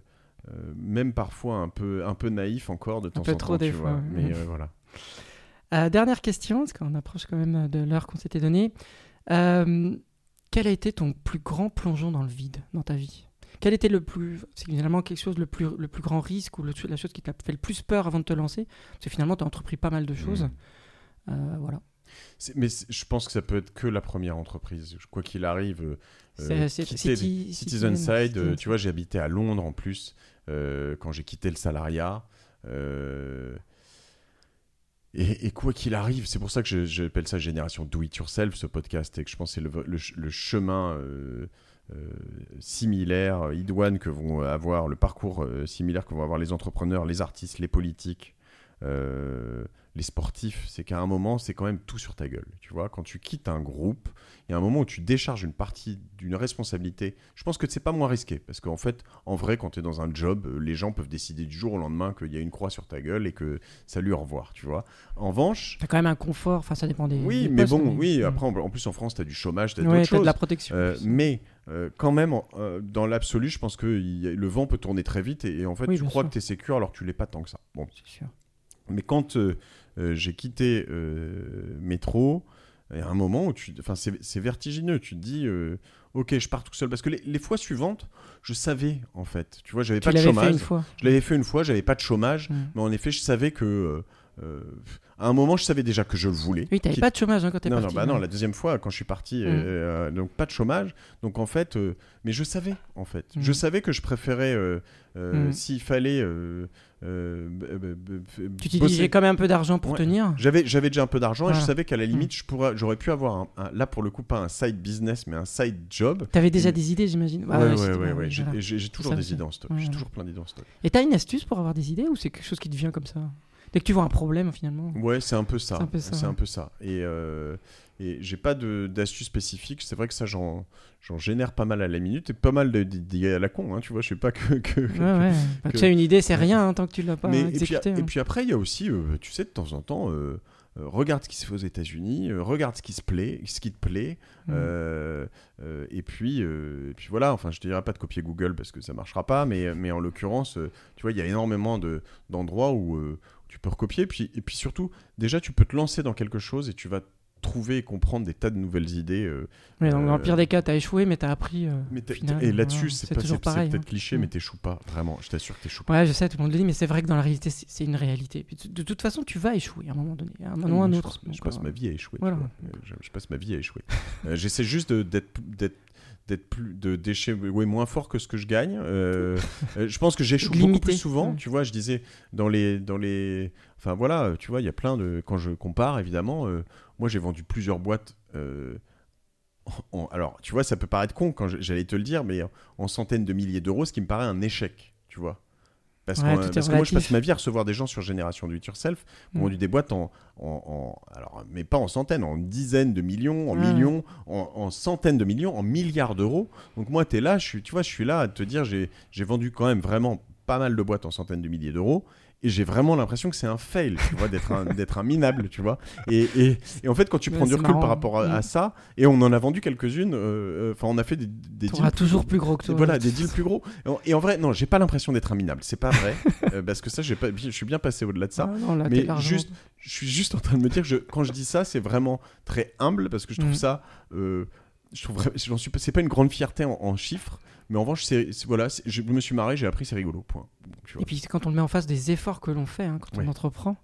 euh, même parfois un peu, un peu naïf encore de temps peu en trop temps. des tu fois, vois. Mais euh, voilà. Euh, dernière question, parce qu'on approche quand même de l'heure qu'on s'était donnée. Euh, quel a été ton plus grand plongeon dans le vide dans ta vie? Quel était le plus, c'est finalement quelque chose le plus, le plus grand risque ou le- la chose qui t'a fait le plus peur avant de te lancer? Parce que finalement, tu as entrepris pas mal de choses. Mm. Euh, voilà. Mais je pense que ça peut être que la première entreprise. Quoi qu'il arrive, euh, City- Citizen Side, euh, tu vois, j'ai habité à Londres en plus euh, quand j'ai quitté le salariat. Et, et quoi qu'il arrive, c'est pour ça que j'appelle ça Génération Do It Yourself, ce podcast, et que je pense que c'est le, le ch- le chemin similaire, idoine que vont avoir, le parcours similaire que vont avoir les entrepreneurs, les artistes, les politiques, les sportifs. C'est qu'à un moment, c'est quand même tout sur ta gueule. Tu vois, quand tu quittes un groupe, il y a un moment où tu décharges une partie d'une responsabilité. Je pense que c'est pas moins risqué parce qu'en fait, en vrai, quand tu es dans un job, euh, les gens peuvent décider du jour au lendemain qu'il y a une croix sur ta gueule et que salut, au revoir, tu vois. En revanche, T'as quand même un confort, enfin ça dépend des. oui, des mais postes, bon, oui, Mm. après, en, plus en France, tu as du chômage, tu as Ouais, d'autres t'as de la protection. Euh, mais euh, quand même, euh, dans l'absolu, je pense que y le vent peut tourner très vite et, et en fait, Oui, tu crois sûr. que tu es sécure alors que tu l'es pas tant que ça. Bon, C'est sûr. mais quand euh, j'ai quitté euh, Métro, il y a un moment où tu... Enfin, c'est vertigineux. Tu te dis, euh, ok, je pars tout seul. Parce que les, les fois suivantes, je savais, en fait. Tu vois, j'avais pas de fait chômage. une fois. Je l'avais fait une fois, j'avais pas de chômage. Mm. Mais en effet, je savais que euh, à un moment, je savais déjà que je le voulais. Oui, t'avais pas de chômage hein, quand t'es non, parti. non, bah non, la deuxième fois, quand je suis parti, Mm. euh, euh, donc pas de chômage. Donc en fait, euh, mais je savais, en fait. Mm. Je savais que je préférais, euh, Mm. s'il fallait. Tu t'utilisais quand même un peu d'argent pour Ouais. tenir. J'avais, déjà un peu d'argent et je savais qu'à la limite, j'aurais pu avoir, un, un- là pour le coup, pas un side business, mais un side job. T'avais déjà Mm. des idées, j'imagine. Ah ouais, ouais, ouais, ouais, ouais. J'ai, voilà. toujours des idées en stock. J'ai toujours plein d'idées en stock. Et t'as une astuce pour avoir des idées ou c'est quelque chose qui te vient comme ça? Dès que tu vois un problème, finalement. Ouais, c'est un peu ça. C'est un peu ça, C'est ouais. un peu ça. Et, euh, et j'ai pas de, d'astuce spécifique. C'est vrai que ça, j'en, génère pas mal à la minute et pas mal de- d'idées à la con. Hein, tu vois, je sais pas que. que- Ouais, ouais. Que- Tu sais, une idée, c'est rien hein, tant que tu l'as pas Mais, et, puis, et hein. puis après, il y a aussi, euh, tu sais, de temps en temps, euh, euh, regarde ce qui se fait aux États-Unis, euh, regarde ce qui se plaît, ce qui te plaît, Mm. euh, et puis, et puis voilà. Enfin, je te dirais pas de copier Google parce que ça marchera pas, mais, mais en l'occurrence, tu vois, il y a énormément de d'endroits où tu peux recopier, puis et puis surtout, déjà, tu peux te lancer dans quelque chose et tu vas trouver et comprendre des tas de nouvelles idées. euh, donc, dans le euh, pire des cas, t'as échoué, mais t'as appris. euh, mais final, et là-dessus, voilà. c'est toujours c'est- pareil. c'est peut-être hein. cliché, Mm. mais t'échoues pas. Vraiment, je t'assure que t'échoues pas. Ouais, je sais, tout le monde le dit, mais c'est vrai que dans la réalité, c'est une réalité. Puis, de toute façon, tu vas échouer à un moment donné, à un moment ou à un Je autre. Je, passe euh, ma vie à échouer. voilà. Euh, Je, je passe ma vie à échouer. Euh, J'essaie juste d'être d'être plus de déchets ouais, moins fort que ce que je gagne. Euh, *laughs* euh, je pense que j'échoue beaucoup plus souvent tu vois je disais dans les dans les enfin voilà tu vois il y a plein de quand je compare évidemment euh, moi j'ai vendu plusieurs boîtes euh, en- alors tu vois ça peut paraître con quand j'allais te le dire mais en centaines de milliers d'euros ce qui me paraît un échec tu vois parce, Ouais, parce que moi je passe ma vie à recevoir des gens sur Génération Do It Yourself qui ont Mm. vendu des boîtes en, en, en- alors mais pas en centaines, en dizaines de millions, en Ouais. millions, en, en centaines de millions, en milliards d'euros. Donc moi tu es là, je suis, tu vois, je suis là à te dire j'ai vendu quand même vraiment pas mal de boîtes en centaines de milliers d'euros. Et j'ai vraiment l'impression que c'est un fail, tu vois, d'être un, d'être un minable, tu vois. Et, et, et en fait, quand tu Ouais, prends du recul marrant. par rapport à, à Mm. ça, et on en a vendu quelques-unes, euh, euh, enfin, on a fait des, des deals toujours plus gros que toi. voilà, des deals plus gros. Et en- Et en vrai, non, j'ai pas l'impression d'être un minable. C'est pas vrai. *laughs* euh, parce que ça, j'ai pas, je suis bien passé au-delà de ça. Ah, non, là, mais juste, je suis juste en train de me dire que je- quand je dis ça, c'est vraiment très humble parce que je trouve Mm. ça. euh, je trouve, j'en suis, pas- c'est pas une grande fierté en, en chiffres, mais en revanche, c'est, voilà, je me suis marré, j'ai appris, c'est rigolo. Point. Et puis quand on le met en face des efforts que l'on fait, hein, quand Ouais. on entreprend.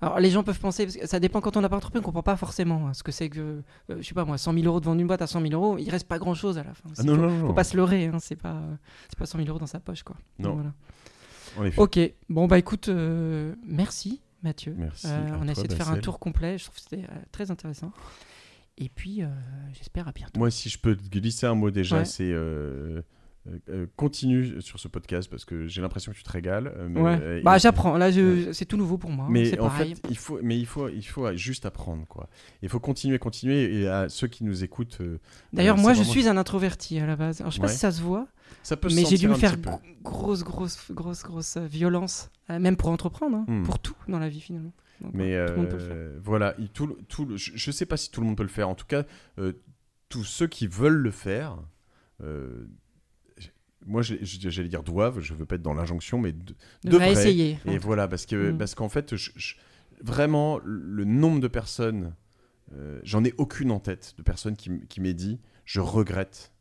Alors les gens peuvent penser, parce que ça dépend quand on n'a pas entrepris, on comprend pas forcément hein, ce que c'est que, euh, je sais pas moi, 100 000 euros de vendre une boîte à 100 000 euros, il reste pas grand chose à la fin. Ah C'est- non, faut, pas se leurrer, hein, c'est pas, euh, c'est pas 100 000 euros dans sa poche quoi. Non. voilà. Ok, bon bah écoute, euh, merci Mathieu. Merci. Euh, on a toi, essayé de faire un tour complet, je trouve que c'était très intéressant. Et puis euh, j'espère à bientôt. Moi, si je peux glisser un mot déjà, Ouais. c'est. euh, euh, continue sur ce podcast parce que j'ai l'impression que tu te régales. mais, Ouais. bah j'apprends, là je- c'est tout nouveau pour moi, hein, Mais en pareil. fait, il faut, mais il faut, il faut juste apprendre quoi. Il faut continuer, continuer. Et à ceux qui nous écoutent, D'ailleurs moi je suis un introverti à la base. Alors je sais pas si ça se voit, ça peut Mais j'ai dû me faire grosse, grosse, grosse, grosse violence, même pour entreprendre, hein, Hmm. pour tout dans la vie finalement. Donc, Mais voilà, euh, voilà, il- tout, le- tout le- je, je sais pas si tout le monde peut le faire. En tout cas, euh, tous ceux qui veulent le faire, euh, moi j'allais dire doivent. Je veux pas être dans l'injonction, mais de- devraient. essayer. Et voilà, parce que Mm. parce qu'en fait, je- je- vraiment, le nombre de personnes, j'en ai aucune en tête, de personnes qui, qui m'aient dit, je regrette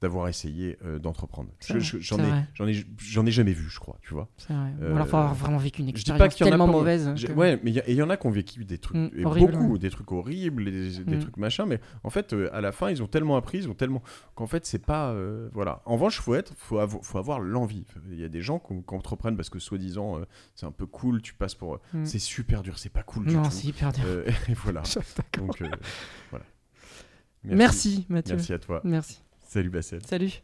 d'avoir essayé euh, d'entreprendre. Je- je- J'en ai, vrai. j'en ai, j'en ai jamais vu, je crois, tu vois. C'est vrai. euh, Ou alors faut avoir vraiment vécu une expérience tellement pas, mauvaise. Que- Ouais, mais il y, en a qui ont vécu des trucs, Mm, et horrible, beaucoup, ouais. des trucs horribles, des, des Mm. trucs machin, mais en fait, euh, à la fin, ils ont tellement appris, ils ont tellement qu'en fait, c'est pas, voilà. En revanche, faut être, faut, avo- faut avoir l'envie. Il y a des gens qui, entreprennent parce que soi-disant, c'est un peu cool, tu passes pour, Mm. c'est super dur, c'est pas cool du Non, tout. c'est hyper dur. *laughs* Et voilà. *laughs* D'accord. Donc, voilà. Merci, Mathieu. Merci à toi. Merci. Salut Bassel. Salut.